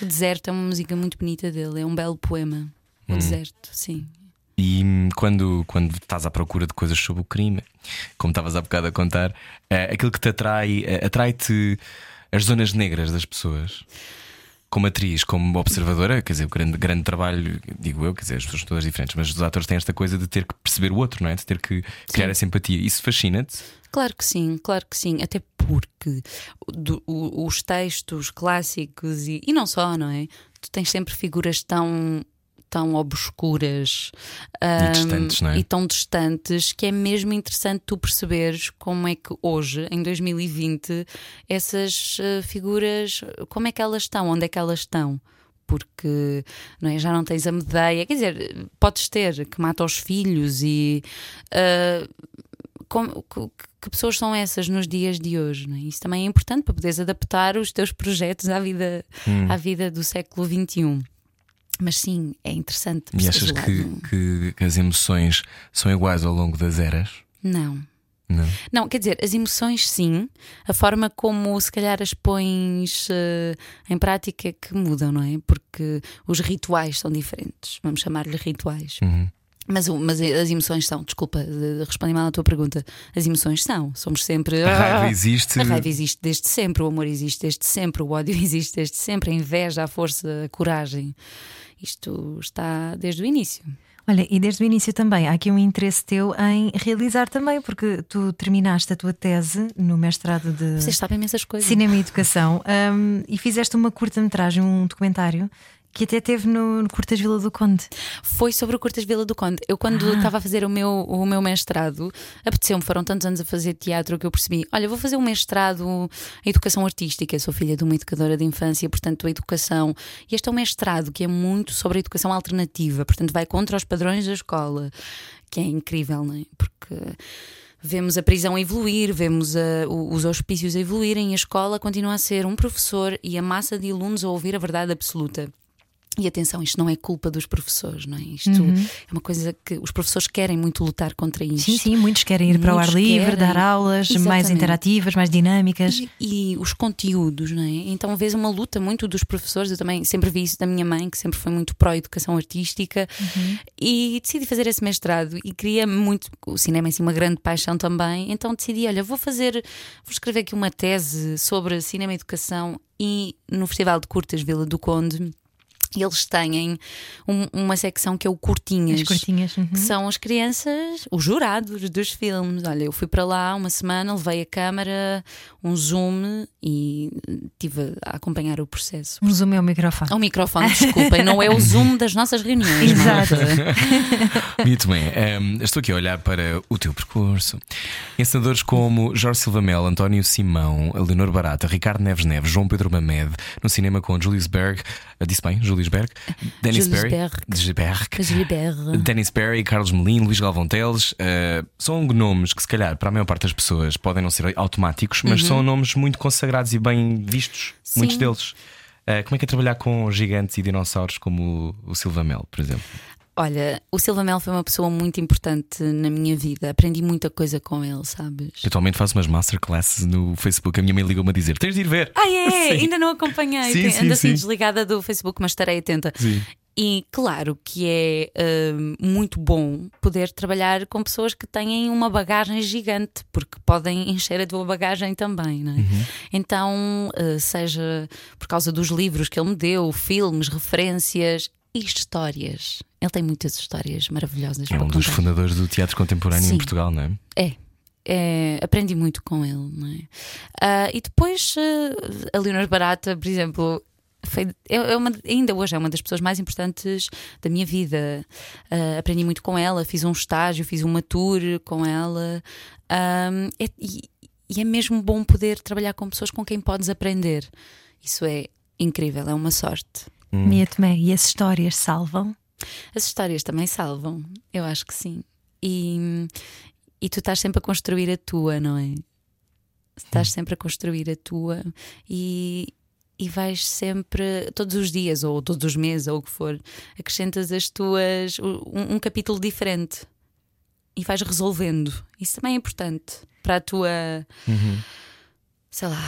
o Deserto é uma música muito bonita dele, é um belo poema. O Hum. Deserto, sim. E hum, quando, quando estás à procura de coisas sobre o crime, como estavas há bocado a contar, eh, aquilo que te atrai, eh, atrai-te as zonas negras das pessoas. Como atriz, como observadora, quer dizer, o grande, grande trabalho, digo eu, quer dizer, as pessoas são todas diferentes, mas os atores têm esta coisa de ter que perceber o outro, não é? De ter que criar essa empatia. Isso fascina-te? Claro que sim, claro que sim. Até porque do- o- os textos clássicos e, e não só, não é? Tu tens sempre figuras tão tão obscuras distantes, não é? e tão distantes que é mesmo interessante tu perceberes como é que hoje, em 2020, essas eh, figuras, como é que elas estão, onde é que elas estão. Porque não é, já não tens a medeia, quer dizer, podes ter que mata os filhos e ah, como- que, que pessoas são essas nos dias de hoje? não é? Isso também é importante para poderes adaptar os teus projetos à vida, Hum. à vida do século XXI. Mas sim, é interessante. E achas que, que- que as emoções são iguais ao longo das eras? Não. Não. Não, quer dizer, as emoções sim, a forma como se calhar as pões eh, em prática é que mudam, não é? Porque os rituais são diferentes, vamos chamar-lhe rituais. Uhum. Mas, mas as emoções são, desculpa, de- de- respondi mal à tua pergunta. As emoções são, somos sempre. A raiva existe. A raiva existe desde sempre, o amor existe desde sempre, o ódio existe desde sempre, a inveja, a força, a coragem. Isto está desde o início. Olha, e desde o início também há aqui um interesse teu em realizar também, porque tu terminaste a tua tese no mestrado de Vocês sabem imensas coisas. Cinema e Educação hum, e fizeste uma curta-metragem, um documentário que até teve no, no Curtas Vila do Conde. Foi sobre o Curtas Vila do Conde. Eu, quando Ah. estava a fazer o meu, o meu mestrado, apeteceu-me, foram tantos anos a fazer teatro que eu percebi: olha, vou fazer um mestrado em educação artística. Eu sou filha de uma educadora de infância, portanto, a educação. E este é um mestrado que é muito sobre a educação alternativa, portanto, vai contra os padrões da escola, que é incrível, não é? Porque. Vemos a prisão a evoluir, vemos a- o- os hospícios a evoluírem e a escola continua a ser um professor e a massa de alunos a ouvir a verdade absoluta. E atenção, isto não é culpa dos professores, não é? Isto é uma coisa que os professores querem muito lutar contra isto. Sim, sim, muitos querem ir para o ar livre, querem. dar aulas mais Exatamente. interativas, mais dinâmicas. E, e os conteúdos, não é? Então vês uma luta muito dos professores. Eu também sempre vi isso da minha mãe, que sempre foi muito pró-educação artística, e decidi fazer esse mestrado. E queria muito. O cinema é assim, uma grande paixão também. Então decidi: olha, vou fazer, vou escrever aqui uma tese sobre cinema e educação. E no Festival de Curtas Vila do Conde. Eles têm um- uma secção que é o Curtinhas. As curtinhas. uhum. que são as crianças, os jurados dos filmes. Olha, eu fui para lá uma semana, levei a câmara, um zoom e estive a acompanhar o processo. Um zoom é o microfone. Ao microfone, desculpem, não é o zoom das nossas reuniões. Exato. malta. Muito bem, ehm, estou aqui a olhar para o teu percurso. Encenadores como Jorge Silva Mel, António Simão, Leonor Barata, Ricardo Neves Neves, João Pedro Mamed, no cinema com Julius Berg, eh, disse bem, Julius Berg, Dennis Julius Berg, Berg, Gilbert. Dennis Perry, Carlos Melim, Luís Galvão Teles eh, são nomes que, se calhar, para a maior parte das pessoas podem não ser automáticos, mas são nomes muito consagrados e bem vistos, Sim. muitos deles. Eh, como é que é trabalhar com gigantes e dinossauros como o, o Silva Mel, por exemplo? Olha, o Silva Mel foi uma pessoa muito importante na minha vida. Aprendi muita coisa com ele, sabes? Eu atualmente faço umas masterclasses no Facebook. A minha mãe ligou-me a dizer: tens de ir ver. Ah, é? Sim. Ainda não acompanhei. Sim, Tem- sim, Ando assim sim. desligada do Facebook, mas estarei atenta. Sim. E claro que é hum, muito bom poder trabalhar com pessoas que têm uma bagagem gigante, porque podem encher a tua bagagem também, não é? Uhum. Então, eh, seja por causa dos livros que ele me deu, filmes, referências e histórias. Ele tem muitas histórias maravilhosas É um dos contar. fundadores do teatro contemporâneo em Sim. Portugal, não é? É. É, aprendi muito com ele, não é? Ah, e depois eh, a Leonor Barata, por exemplo, foi, é, é uma, ainda hoje é uma das pessoas mais importantes da minha vida. Ah, aprendi muito com ela, fiz um estágio, fiz uma tour com ela. Ahm, é- e, e é mesmo bom poder trabalhar com pessoas com quem podes aprender. Isso é incrível, é uma sorte. Mia Tomé, e as histórias salvam? As histórias também salvam, eu acho que sim. E, e tu estás sempre a construir a tua, não é? Estás sempre a construir a tua e, e vais sempre, todos os dias, ou todos os meses, ou o que for, acrescentas as tuas. um, um capítulo diferente e vais resolvendo. Isso também é importante para a tua. Sei lá,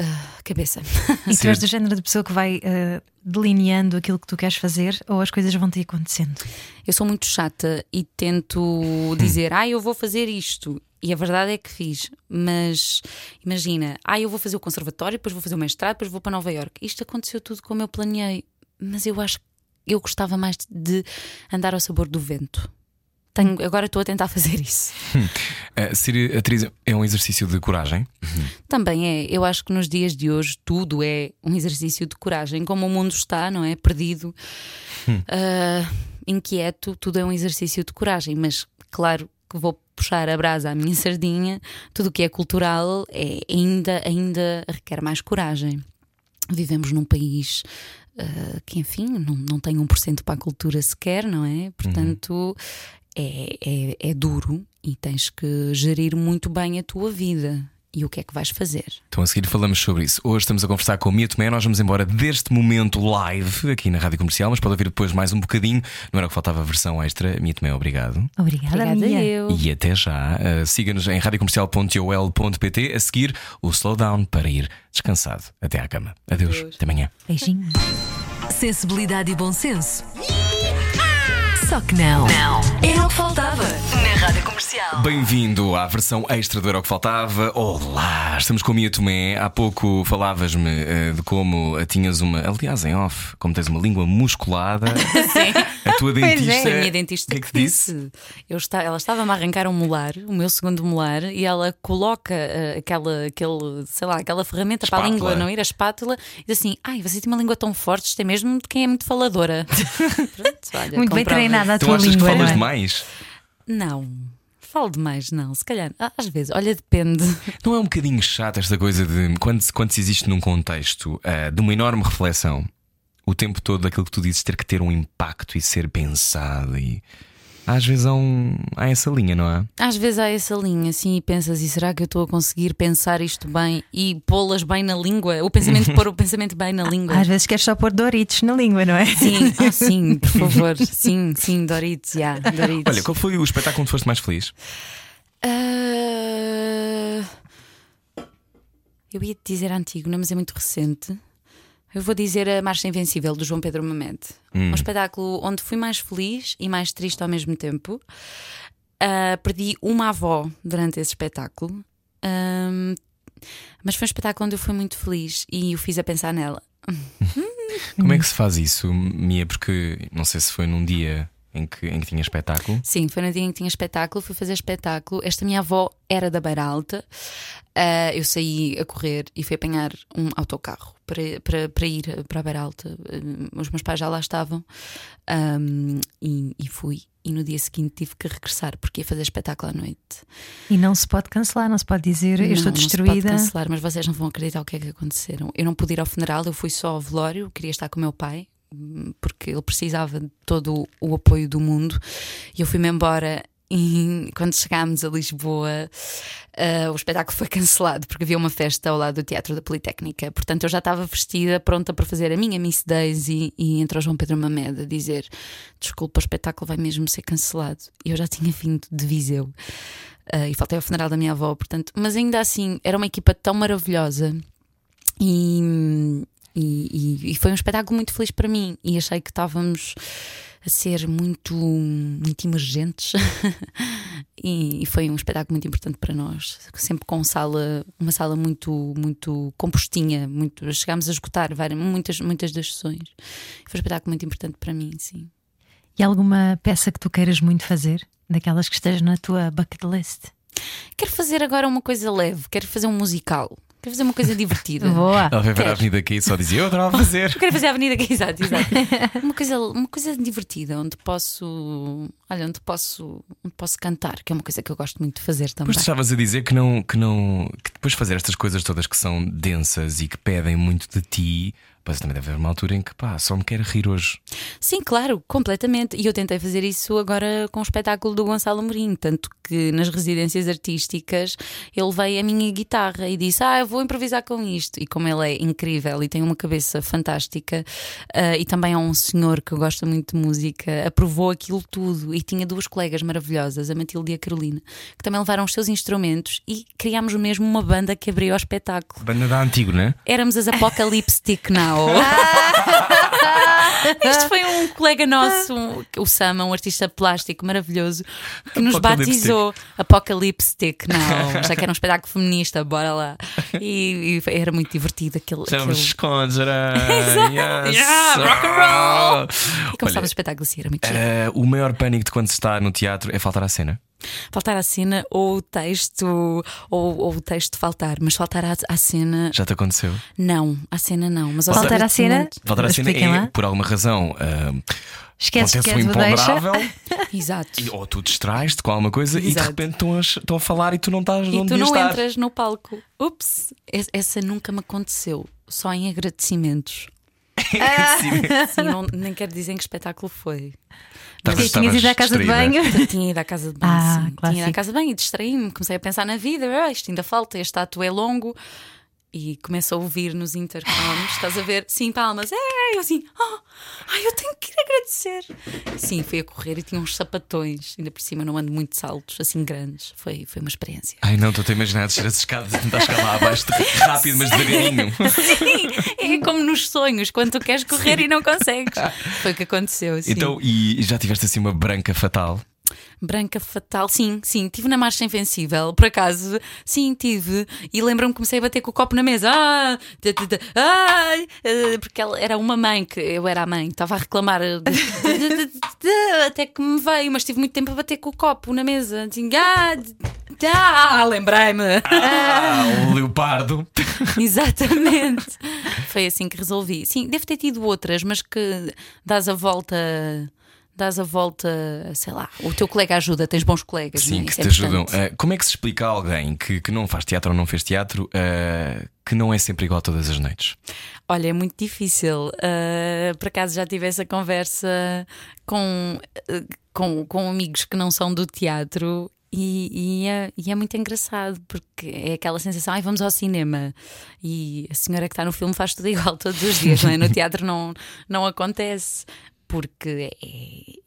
uh, cabeça. E tu és do género de pessoa que vai uh, delineando aquilo que tu queres fazer ou as coisas vão te acontecendo? Eu sou muito chata e tento dizer, ah, eu vou fazer isto. E a verdade é que fiz, mas imagina, ah, eu vou fazer o conservatório, depois vou fazer o mestrado, depois vou para Nova York. Isto aconteceu tudo como eu planeei, mas eu acho que eu gostava mais de andar ao sabor do vento. Tenho, agora estou a tentar fazer isso. Uh, ser atriz é um exercício de coragem? Também é. Eu acho que nos dias de hoje tudo é um exercício de coragem. Como o mundo está, não é? Perdido, uh, inquieto, tudo é um exercício de coragem. Mas, claro que vou puxar a brasa à minha sardinha, tudo o que é cultural é, ainda, ainda requer mais coragem. Vivemos num país uh, que, enfim, não, não tem 1% para a cultura sequer, não é? Portanto, é, é, é duro e tens que gerir muito bem a tua vida e o que é que vais fazer. Então a seguir falamos sobre isso. Hoje estamos a conversar com a Mia Tomé. Nós vamos embora deste momento live aqui na Rádio Comercial, mas pode ouvir depois mais um bocadinho. Não era o que faltava a versão extra. Mia Tomé, obrigado. Obrigada, Obrigada Mia. eu. E até já. Uh, Siga-nos em radiocomercial.ol.pt. A seguir, o slowdown para ir descansado até à cama. Adeus. Adeus. Até amanhã. Beijinhos. Sensibilidade e bom senso. Só que não. Não. Era o que faltava na Rádio Comercial. Bem-vindo à versão extra do Era o que Faltava. Olá, estamos com a Mia Tomé. Há pouco falavas-me eh, de como eh, tinhas uma, aliás, em off, como tens uma língua musculada. Sim. A tua Pois é. dentista. A minha dentista O que é que te disse? Eu está, ela estava-me a arrancar um molar, o meu segundo molar, e ela coloca eh, aquela, aquele, sei lá, aquela ferramenta para a Espátula. língua não ir, a espátula, e diz assim: Ai, você tem uma língua tão forte, isto é mesmo de quem é muito faladora. Pronto, olha, Muito bem comprova. Treinada a Tu tua achas que língua. falas não é? demais? Não, falo demais, não. Se calhar, às vezes, olha, depende. Não é um bocadinho chato esta coisa de quando, se- quando se existe num contexto ah, de uma enorme reflexão, o tempo todo aquilo que tu dizes ter que ter um impacto e ser pensado e às vezes há, um, há essa linha, não é? Às vezes há essa linha, assim, e pensas, e será que eu estou a conseguir pensar isto bem e pô-las bem na língua? O pensamento, pôr o pensamento bem na língua. Às vezes queres só pôr Doritos na língua, não é? Sim, ah, sim, por favor. Sim, sim, Doritos, já, Doritos. Olha, qual foi o espetáculo onde foste mais feliz? Ah, eu ia te dizer antigo, não, mas é muito recente. Eu vou dizer a Marcha Invencível do João Pedro Mamed. Um espetáculo onde fui mais feliz e mais triste ao mesmo tempo. Ah, perdi uma avó durante esse espetáculo. Ahm, mas foi um espetáculo onde eu fui muito feliz e o fiz a pensar nela. Como é que se faz isso, Mia? Porque não sei se foi num dia em que, em que tinha espetáculo. Sim, foi no dia em que tinha espetáculo, fui fazer espetáculo. Esta minha avó era da Beira Alta. Ah, eu saí a correr e fui apanhar um autocarro para, para, para ir para a Beira Alta. Ah, os meus pais já lá estavam Ahm, e, e fui. E no dia seguinte tive que regressar porque ia fazer espetáculo à noite. E não se pode cancelar, não se pode dizer eu Não, estou não se pode destruída. cancelar, mas vocês não vão acreditar o que é que aconteceram. Eu não pude ir ao funeral, eu fui só ao velório, queria estar com o meu pai, porque ele precisava de todo o apoio do mundo. E eu fui-me embora. E quando chegámos a Lisboa, ah, o espetáculo foi cancelado porque havia uma festa ao lado do Teatro da Politécnica. Portanto, eu já estava vestida, pronta para fazer a minha Miss Daisy. E entrou João Pedro Mamed a dizer: Desculpa, o espetáculo vai mesmo ser cancelado. E eu já tinha vindo de Viseu. Ah, e faltei ao funeral da minha avó, portanto, mas ainda assim era uma equipa tão maravilhosa e, e, e- e foi um espetáculo muito feliz para mim. E achei que estávamos a ser muito, muito emergentes e, e foi um espetáculo muito importante para nós. Sempre com sala, uma sala muito, muito compostinha, muito, chegámos a esgotar várias, muitas, muitas das sessões. Foi um espetáculo muito importante para mim, sim. E alguma peça que tu queiras muito fazer? Daquelas que esteja na tua bucket list? Quero fazer agora uma coisa leve, quero fazer um musical, quero fazer uma coisa divertida. Boa! Ela veio ver a? Avenida aqui e só dizia eu adorava fazer. Eu quero fazer a Avenida aqui, exato, exato. Uma coisa, uma coisa divertida, onde posso, olha, onde posso, onde posso cantar, que é uma coisa que eu gosto muito de fazer também. Depois tu estavas a dizer que não, que não. que depois de fazer estas coisas todas que são densas e que pedem muito de ti, Pois também deve haver uma altura em que pá, só me quero rir hoje. Sim, claro, completamente. E eu tentei fazer isso agora com o espetáculo do Gonçalo Amorim, tanto que nas residências artísticas ele veio a minha guitarra e disse: Ah, eu vou improvisar com isto. E como ele é incrível e tem uma cabeça fantástica, uh, e também é um senhor que gosta muito de música, aprovou aquilo tudo. E tinha duas colegas maravilhosas, a Matilde e a Carolina, que também levaram os seus instrumentos e criámos mesmo uma banda que abriu o espetáculo. Banda da antigo, né? Éramos as Apocalypse Stick Now. Isto foi um colega nosso, o Sama, um artista plástico maravilhoso, que nos batizou Apocalypse Stick Now. Já que era um espetáculo feminista, bora lá. E, e era muito divertido aquele. Estamos aquele... escondes, yes. Yeah, rock and roll! E começava Olha, o espetáculo assim, era muito eh, o maior pânico de quando se está no teatro é faltar à cena. Faltar à cena ou o texto, ou, ou o texto faltar, mas faltar à, à cena, Já te aconteceu? não, à cena não. Mas Faltar à cena? Faltar à cena é, lá. por alguma razão, ah, Esqueces que um o imponderável, Exato. e- ou tu distrais-te com alguma coisa e de Exato. repente estão a, estão a falar e tu não estás E onde tu não estar. entras no palco. Ups, es- essa nunca me aconteceu. Só em agradecimentos. Sim, não, nem quero dizer em que espetáculo foi. Estavas- tinhas ido à casa de distraída. banho. Eu tinha ido à casa de banho, Ah, sim. Tinha ido à casa de banho e distraí-me. Comecei a pensar na vida. Ah, isto ainda falta, este ato é longo. E começo a ouvir nos intercoms, estás a ver? Sim, palmas. É, eu assim, ah, ai, eu tenho que ir agradecer. Sim, fui a correr e tinha uns sapatões. Ainda por cima não ando muito de saltos, assim grandes. Foi, foi uma experiência. Ai não, estou a imaginar descer as escadas e tentar chegar lá abaixo rápido, mas devagarinho. Sim, é como nos sonhos, quando tu queres correr e não consegues. Foi o que aconteceu. Sim. Então, e já tiveste assim uma branca fatal? Branca fatal, sim, sim. Tive na marcha invencível, por acaso, sim, tive. E lembro-me que comecei a bater com o copo na mesa. Ah, ai, eh, porque ela era uma mãe, que eu era a mãe, estava a reclamar. eh, Até que me veio, mas tive muito tempo a bater com o copo na mesa. Assim, ah, ah, lembrei-me. Ah, o leopardo. Exatamente. Foi assim que resolvi. Sim, deve ter tido outras, mas que dás a volta. Dás a volta, sei lá, o teu colega ajuda, tens bons colegas. Sim, que Isso te é ajudam. importante. Ah, como é que se explica a alguém que, que não faz teatro ou não fez teatro ah, que não é sempre igual todas as noites? Olha, é muito difícil. Uh, por acaso já tive essa conversa com, uh, com, com amigos que não são do teatro. E, e é, e é muito engraçado porque é aquela sensação, ai, vamos ao cinema e a senhora que está no filme faz tudo igual todos os dias, não é? No teatro não, não acontece porque é-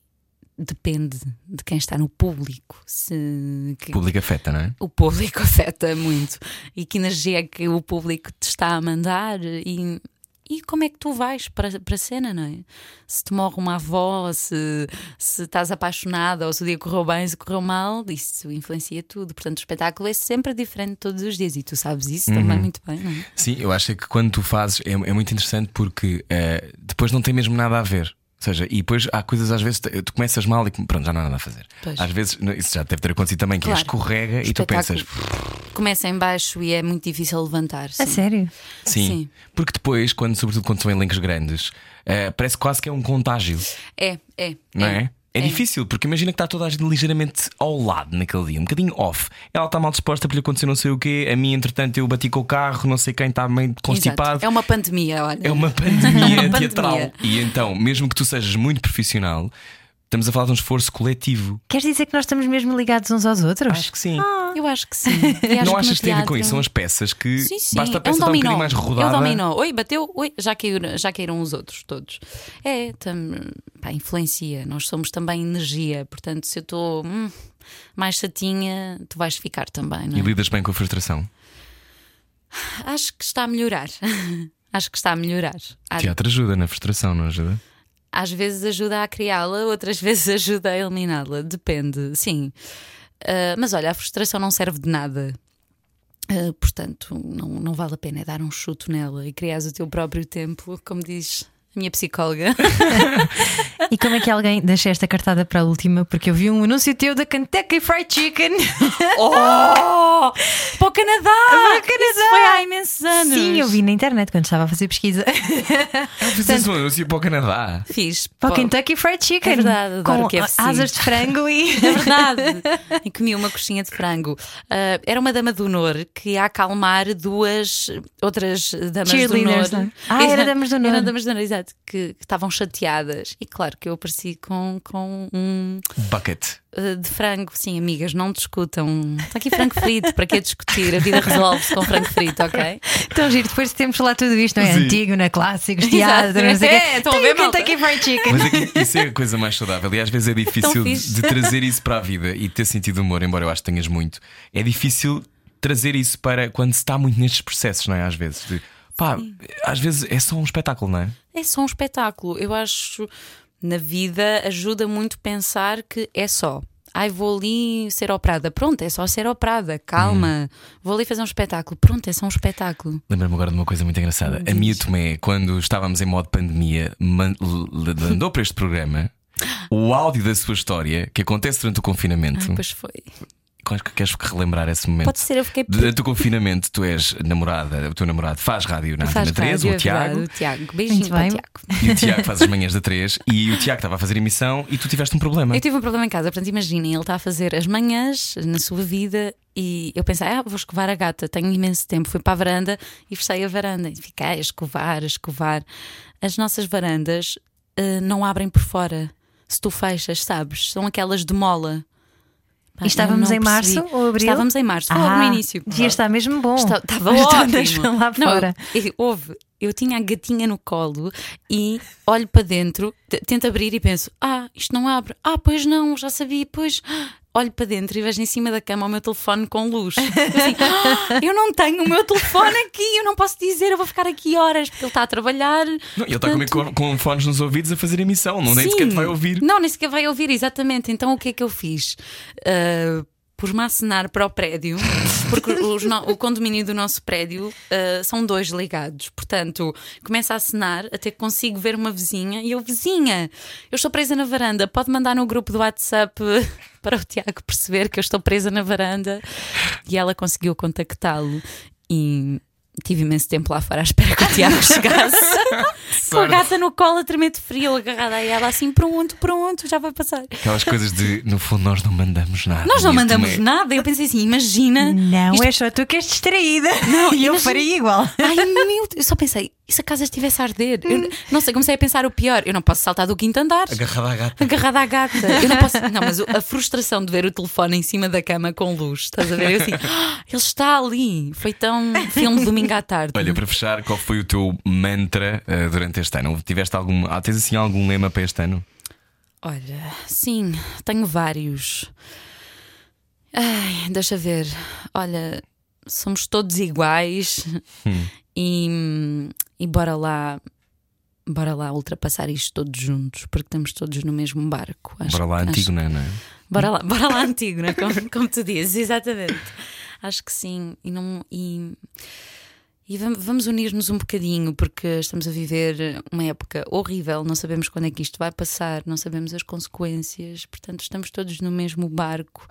depende de quem está no público. Se, que- O público afeta, não é? o público afeta muito e que energia é que o público te está a mandar e, e como é que tu vais para, para a cena, não é? Se te morre uma avó, se, se estás apaixonada ou se o dia correu bem, se correu mal, isso influencia tudo. Portanto, o espetáculo é sempre diferente todos os dias e tu sabes isso também muito bem, não é? Sim, eu acho que quando tu fazes é, é muito interessante porque eh, depois não tem mesmo nada a ver. Ou seja, e depois há coisas às vezes tu começas mal e pronto, já não há nada a fazer. Pois. Às vezes, isso já deve ter acontecido também, que Claro. escorrega e tu pensas, Começa em baixo e é muito difícil levantar. A sim. sério? sim. Sim. Porque depois, quando, sobretudo quando são elencos grandes, eh, parece quase que é um contágio, É, é. não é? É, difícil, porque imagina que está toda a gente ligeiramente ao lado naquele dia, um bocadinho off. Ela está mal disposta para lhe acontecer não sei o quê, a mim, entretanto, eu bati com o carro, não sei quem está meio constipado. Exato. É uma pandemia, olha. É uma pandemia Uma teatral. E então, mesmo que tu sejas muito profissional, estamos a falar de um esforço coletivo. Queres dizer que nós estamos mesmo ligados uns aos outros? Acho que sim. Eu acho que sim. Acho não que achas que tem a ver com isso? São as peças que Sim, sim. basta a é um peça estar um dominó. bocadinho mais rodada. É um dominó. Oi, bateu, oi, já caíram, já caíram os outros todos. É, tam, pá, influencia. Nós somos também energia. Portanto, se eu estou hum, mais chatinha, tu vais ficar também. Não E é? lidas bem com a frustração. Acho que está a melhorar. Acho que está a melhorar. Teatro ajuda na frustração, não ajuda? Às vezes ajuda a criá-la, outras vezes ajuda a eliminá-la. Depende, sim. Ah, mas olha, a frustração não serve de nada. Ah, portanto, não, não vale a pena é dar um chuto nela e criares o teu próprio templo, como diz minha psicóloga. E como é que alguém deixa esta cartada para a última? Porque eu vi um anúncio teu da Kentucky Fried Chicken. Oh! Para o Canadá! Para o Canadá! Isso foi há imensos anos. Sim, eu vi na internet quando estava a fazer pesquisa. Fizeste um anúncio para o Canadá. Fiz. Para o Kentucky Fried Chicken. É verdade, adoro com KFC. asas de frango e. É verdade. e comi uma coxinha de frango. Ah, era uma dama do honor que ia acalmar duas outras damas do honor. É? Ah, era damas do honor. Era damas do honor, exato. Que, que estavam chateadas. E claro que eu apareci com, com um Bucket. ah, de frango. Sim, amigas, não discutam. Está aqui frango frito. Para que discutir? A vida resolve-se com frango frito, ok? Tão giro, depois de termos falado tudo isto, não é? Sim. Antigo, na clássicos, teatro, não sei o quê. É, estão a Tem ver, o Kentucky Fried Chicken. Mas é que isso é a coisa mais saudável e às vezes é difícil de, de trazer isso para a vida e ter sentido de humor, embora eu acho que tenhas muito. É difícil trazer isso para quando se está muito nestes processos, não é? Às vezes. De, pá, às vezes é só um espetáculo, não é? É só um espetáculo. Eu acho na vida ajuda muito pensar que é só. Ai, vou ali ser operada. Pronto, é só ser operada. Calma. Vou ali fazer um espetáculo. Pronto, é só um espetáculo. Lembro-me agora de uma coisa muito engraçada. A Mia Tomé, quando estávamos em modo pandemia, mandou para este programa o áudio da sua história que acontece durante o confinamento. Ah, pois foi. Quais que Queres relembrar esse momento? Pode ser, eu fiquei. Durante o confinamento, tu és namorada, o teu namorado faz rádio na Antena 13, rádio, o é Tiago. o Tiago. Beijinho para. Tiago. E o Tiago faz as manhãs da 3 e o Tiago estava a fazer emissão e tu tiveste um problema. Eu tive um problema em casa, portanto, imaginem, ele está a fazer as manhãs na sua vida e eu pensei, ah, vou escovar a gata, tenho imenso tempo. Fui para a varanda e fechei a varanda e fiquei a escovar, a escovar. As nossas varandas eh, não abrem por fora. Se tu fechas, sabes? São aquelas de mola. Pá, E estávamos em percebi. março ou abril? Estávamos em março, foi logo no início. Dia está mesmo bom. Está- Estava As ótimo. lá Não, fora. eu- houve. Eu tinha a gatinha no colo e olho para dentro, tento abrir e penso: ah, isto não abre. Ah, pois não, já sabia. Pois olho para dentro e vejo em cima da cama o meu telefone com luz. Eu assim, "Ah, eu não tenho o meu telefone aqui, eu não posso dizer, eu vou ficar aqui horas porque ele está a trabalhar. Não, ele está comigo com, com fones nos ouvidos a fazer emissão, não nem sequer vai ouvir. Não, nem sequer vai ouvir, exatamente. Então o que é que eu fiz? Ah, Pus-me a acenar para o prédio, porque no- o condomínio do nosso prédio ah, são dois ligados. Portanto, começo a acenar até que consigo ver uma vizinha e eu, vizinha, eu estou presa na varanda, pode mandar no grupo do WhatsApp para o Tiago perceber que eu estou presa na varanda. E ela conseguiu contactá-lo e tive imenso tempo lá fora à espera que o Tiago chegasse. Com a gata no colo, a tremer de frio, agarrada a ela, assim, pronto, pronto, já vai passar. Aquelas coisas de, no fundo, nós não mandamos nada. Nós não mandamos Tomé. nada. Eu pensei assim, imagina. Não, Isto- é só tu que és distraída. Não, e eu imagina- faria igual. Ai meu, Deus, eu só pensei, e se a casa estivesse a arder? Eu não sei, comecei a pensar o pior. Eu não posso saltar do quinto andar. Agarrada à gata. Agarrada à gata. Eu não posso. Não, mas a frustração de ver o telefone em cima da cama com luz, estás a ver? Eu assim, "Ah, ele está ali. Foi tão filme de à tarde. Olha, para fechar, qual foi o teu mantra eh, durante este ano? Tiveste algum. Ah, tens assim algum lema para este ano? Olha, sim, tenho vários. Ai, deixa ver. Olha, somos todos iguais e, e bora lá. Bora lá ultrapassar isto todos juntos, porque estamos todos no mesmo barco. Acho- Bora lá, acho- antigo, não é? é? Bora lá, bora lá antigo, né? como, como tu dizes, exatamente. Acho que sim. E, não, e, e vam- vamos unir-nos um bocadinho, porque estamos a viver uma época horrível, não sabemos quando é que isto vai passar, não sabemos as consequências, portanto, estamos todos no mesmo barco.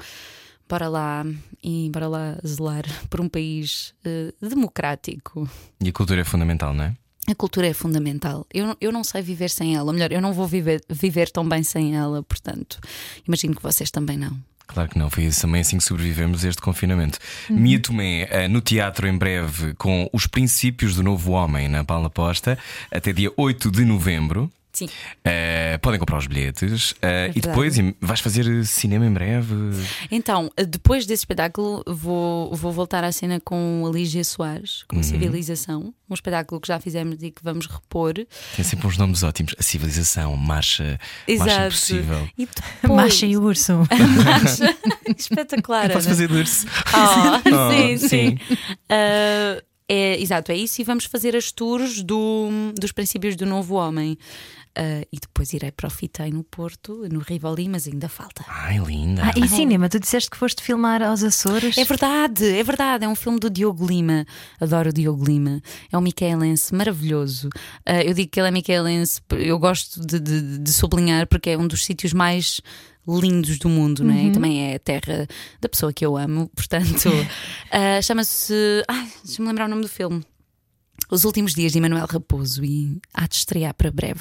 Bora lá e bora lá zelar por um país eh, democrático. E a cultura é fundamental, não é? A cultura é fundamental. Eu, não- eu não sei viver sem ela. Melhor, eu não vou viver, viver tão bem sem ela, portanto, imagino que vocês também não. Claro que não, foi isso também assim que sobrevivemos a este confinamento. Mia Tomé, eh, no teatro em breve, com os princípios do novo homem na Paula Posta, até dia 8 de novembro. Sim. Eh, podem comprar os bilhetes eh, e verdade. depois vais fazer cinema em breve. Então, depois desse espetáculo, vou, vou voltar à cena com a Lígia Soares, com a Civilização, um espetáculo que já fizemos e que vamos repor. Tem sempre uns nomes ótimos. A civilização, marcha, marcha impossível. E depois, Macha e urso. Marcha. Espetacular. Posso Ana. fazer urso. Oh, Oh, sim, sim. sim. Ah, é, exato, é isso. E vamos fazer as tours do, dos princípios do novo homem. Ah, e depois irei para o Fitei no Porto, no Rivoli, mas ainda falta. Ai, linda. Ah, e cinema, tu disseste que foste filmar aos Açores. É verdade, é verdade. É um filme do Diogo Lima. Adoro o Diogo Lima. É um micaelense maravilhoso. Ah, eu digo que ele é micaelense, eu gosto de, de- de sublinhar porque é um dos sítios mais lindos do mundo, não é? E também é a terra da pessoa que eu amo. Portanto, ah, chama-se. Ai, deixa-me lembrar o nome do filme. Os últimos dias de Emanuel Raposo e há de estrear para breve,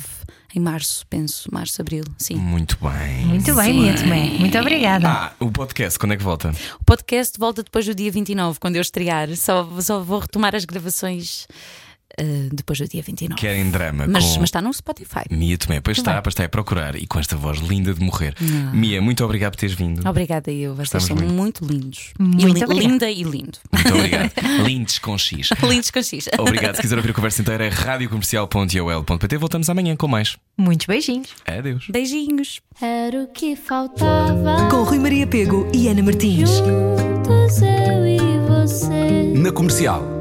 em março, penso, março, abril, sim. Muito bem. Muito bem, Mia Tomé. Muito obrigada. Ah, o podcast, quando é que volta? O podcast volta depois do dia 29, quando eu estrear. Só, só vou retomar as gravações ah, depois do dia 29. Querem drama Mas, com mas está no Spotify. Mia Tomé. Pois está, pois está a procurar e com esta voz linda de morrer. Mia, muito obrigado por teres vindo. Obrigada, eu. Vocês Estamos são muito. muito, lindos. Muito e linda e lindo. Muito obrigado. Lindes com X. lindos com X. Obrigado. Se quiser ouvir a conversa inteira, é radiocomercial.ol.pt. Voltamos amanhã com mais. Muitos beijinhos. Adeus. Beijinhos. Era o que faltava. Com Rui Maria Pego e Ana Martins. Juntos eu e você. Na comercial.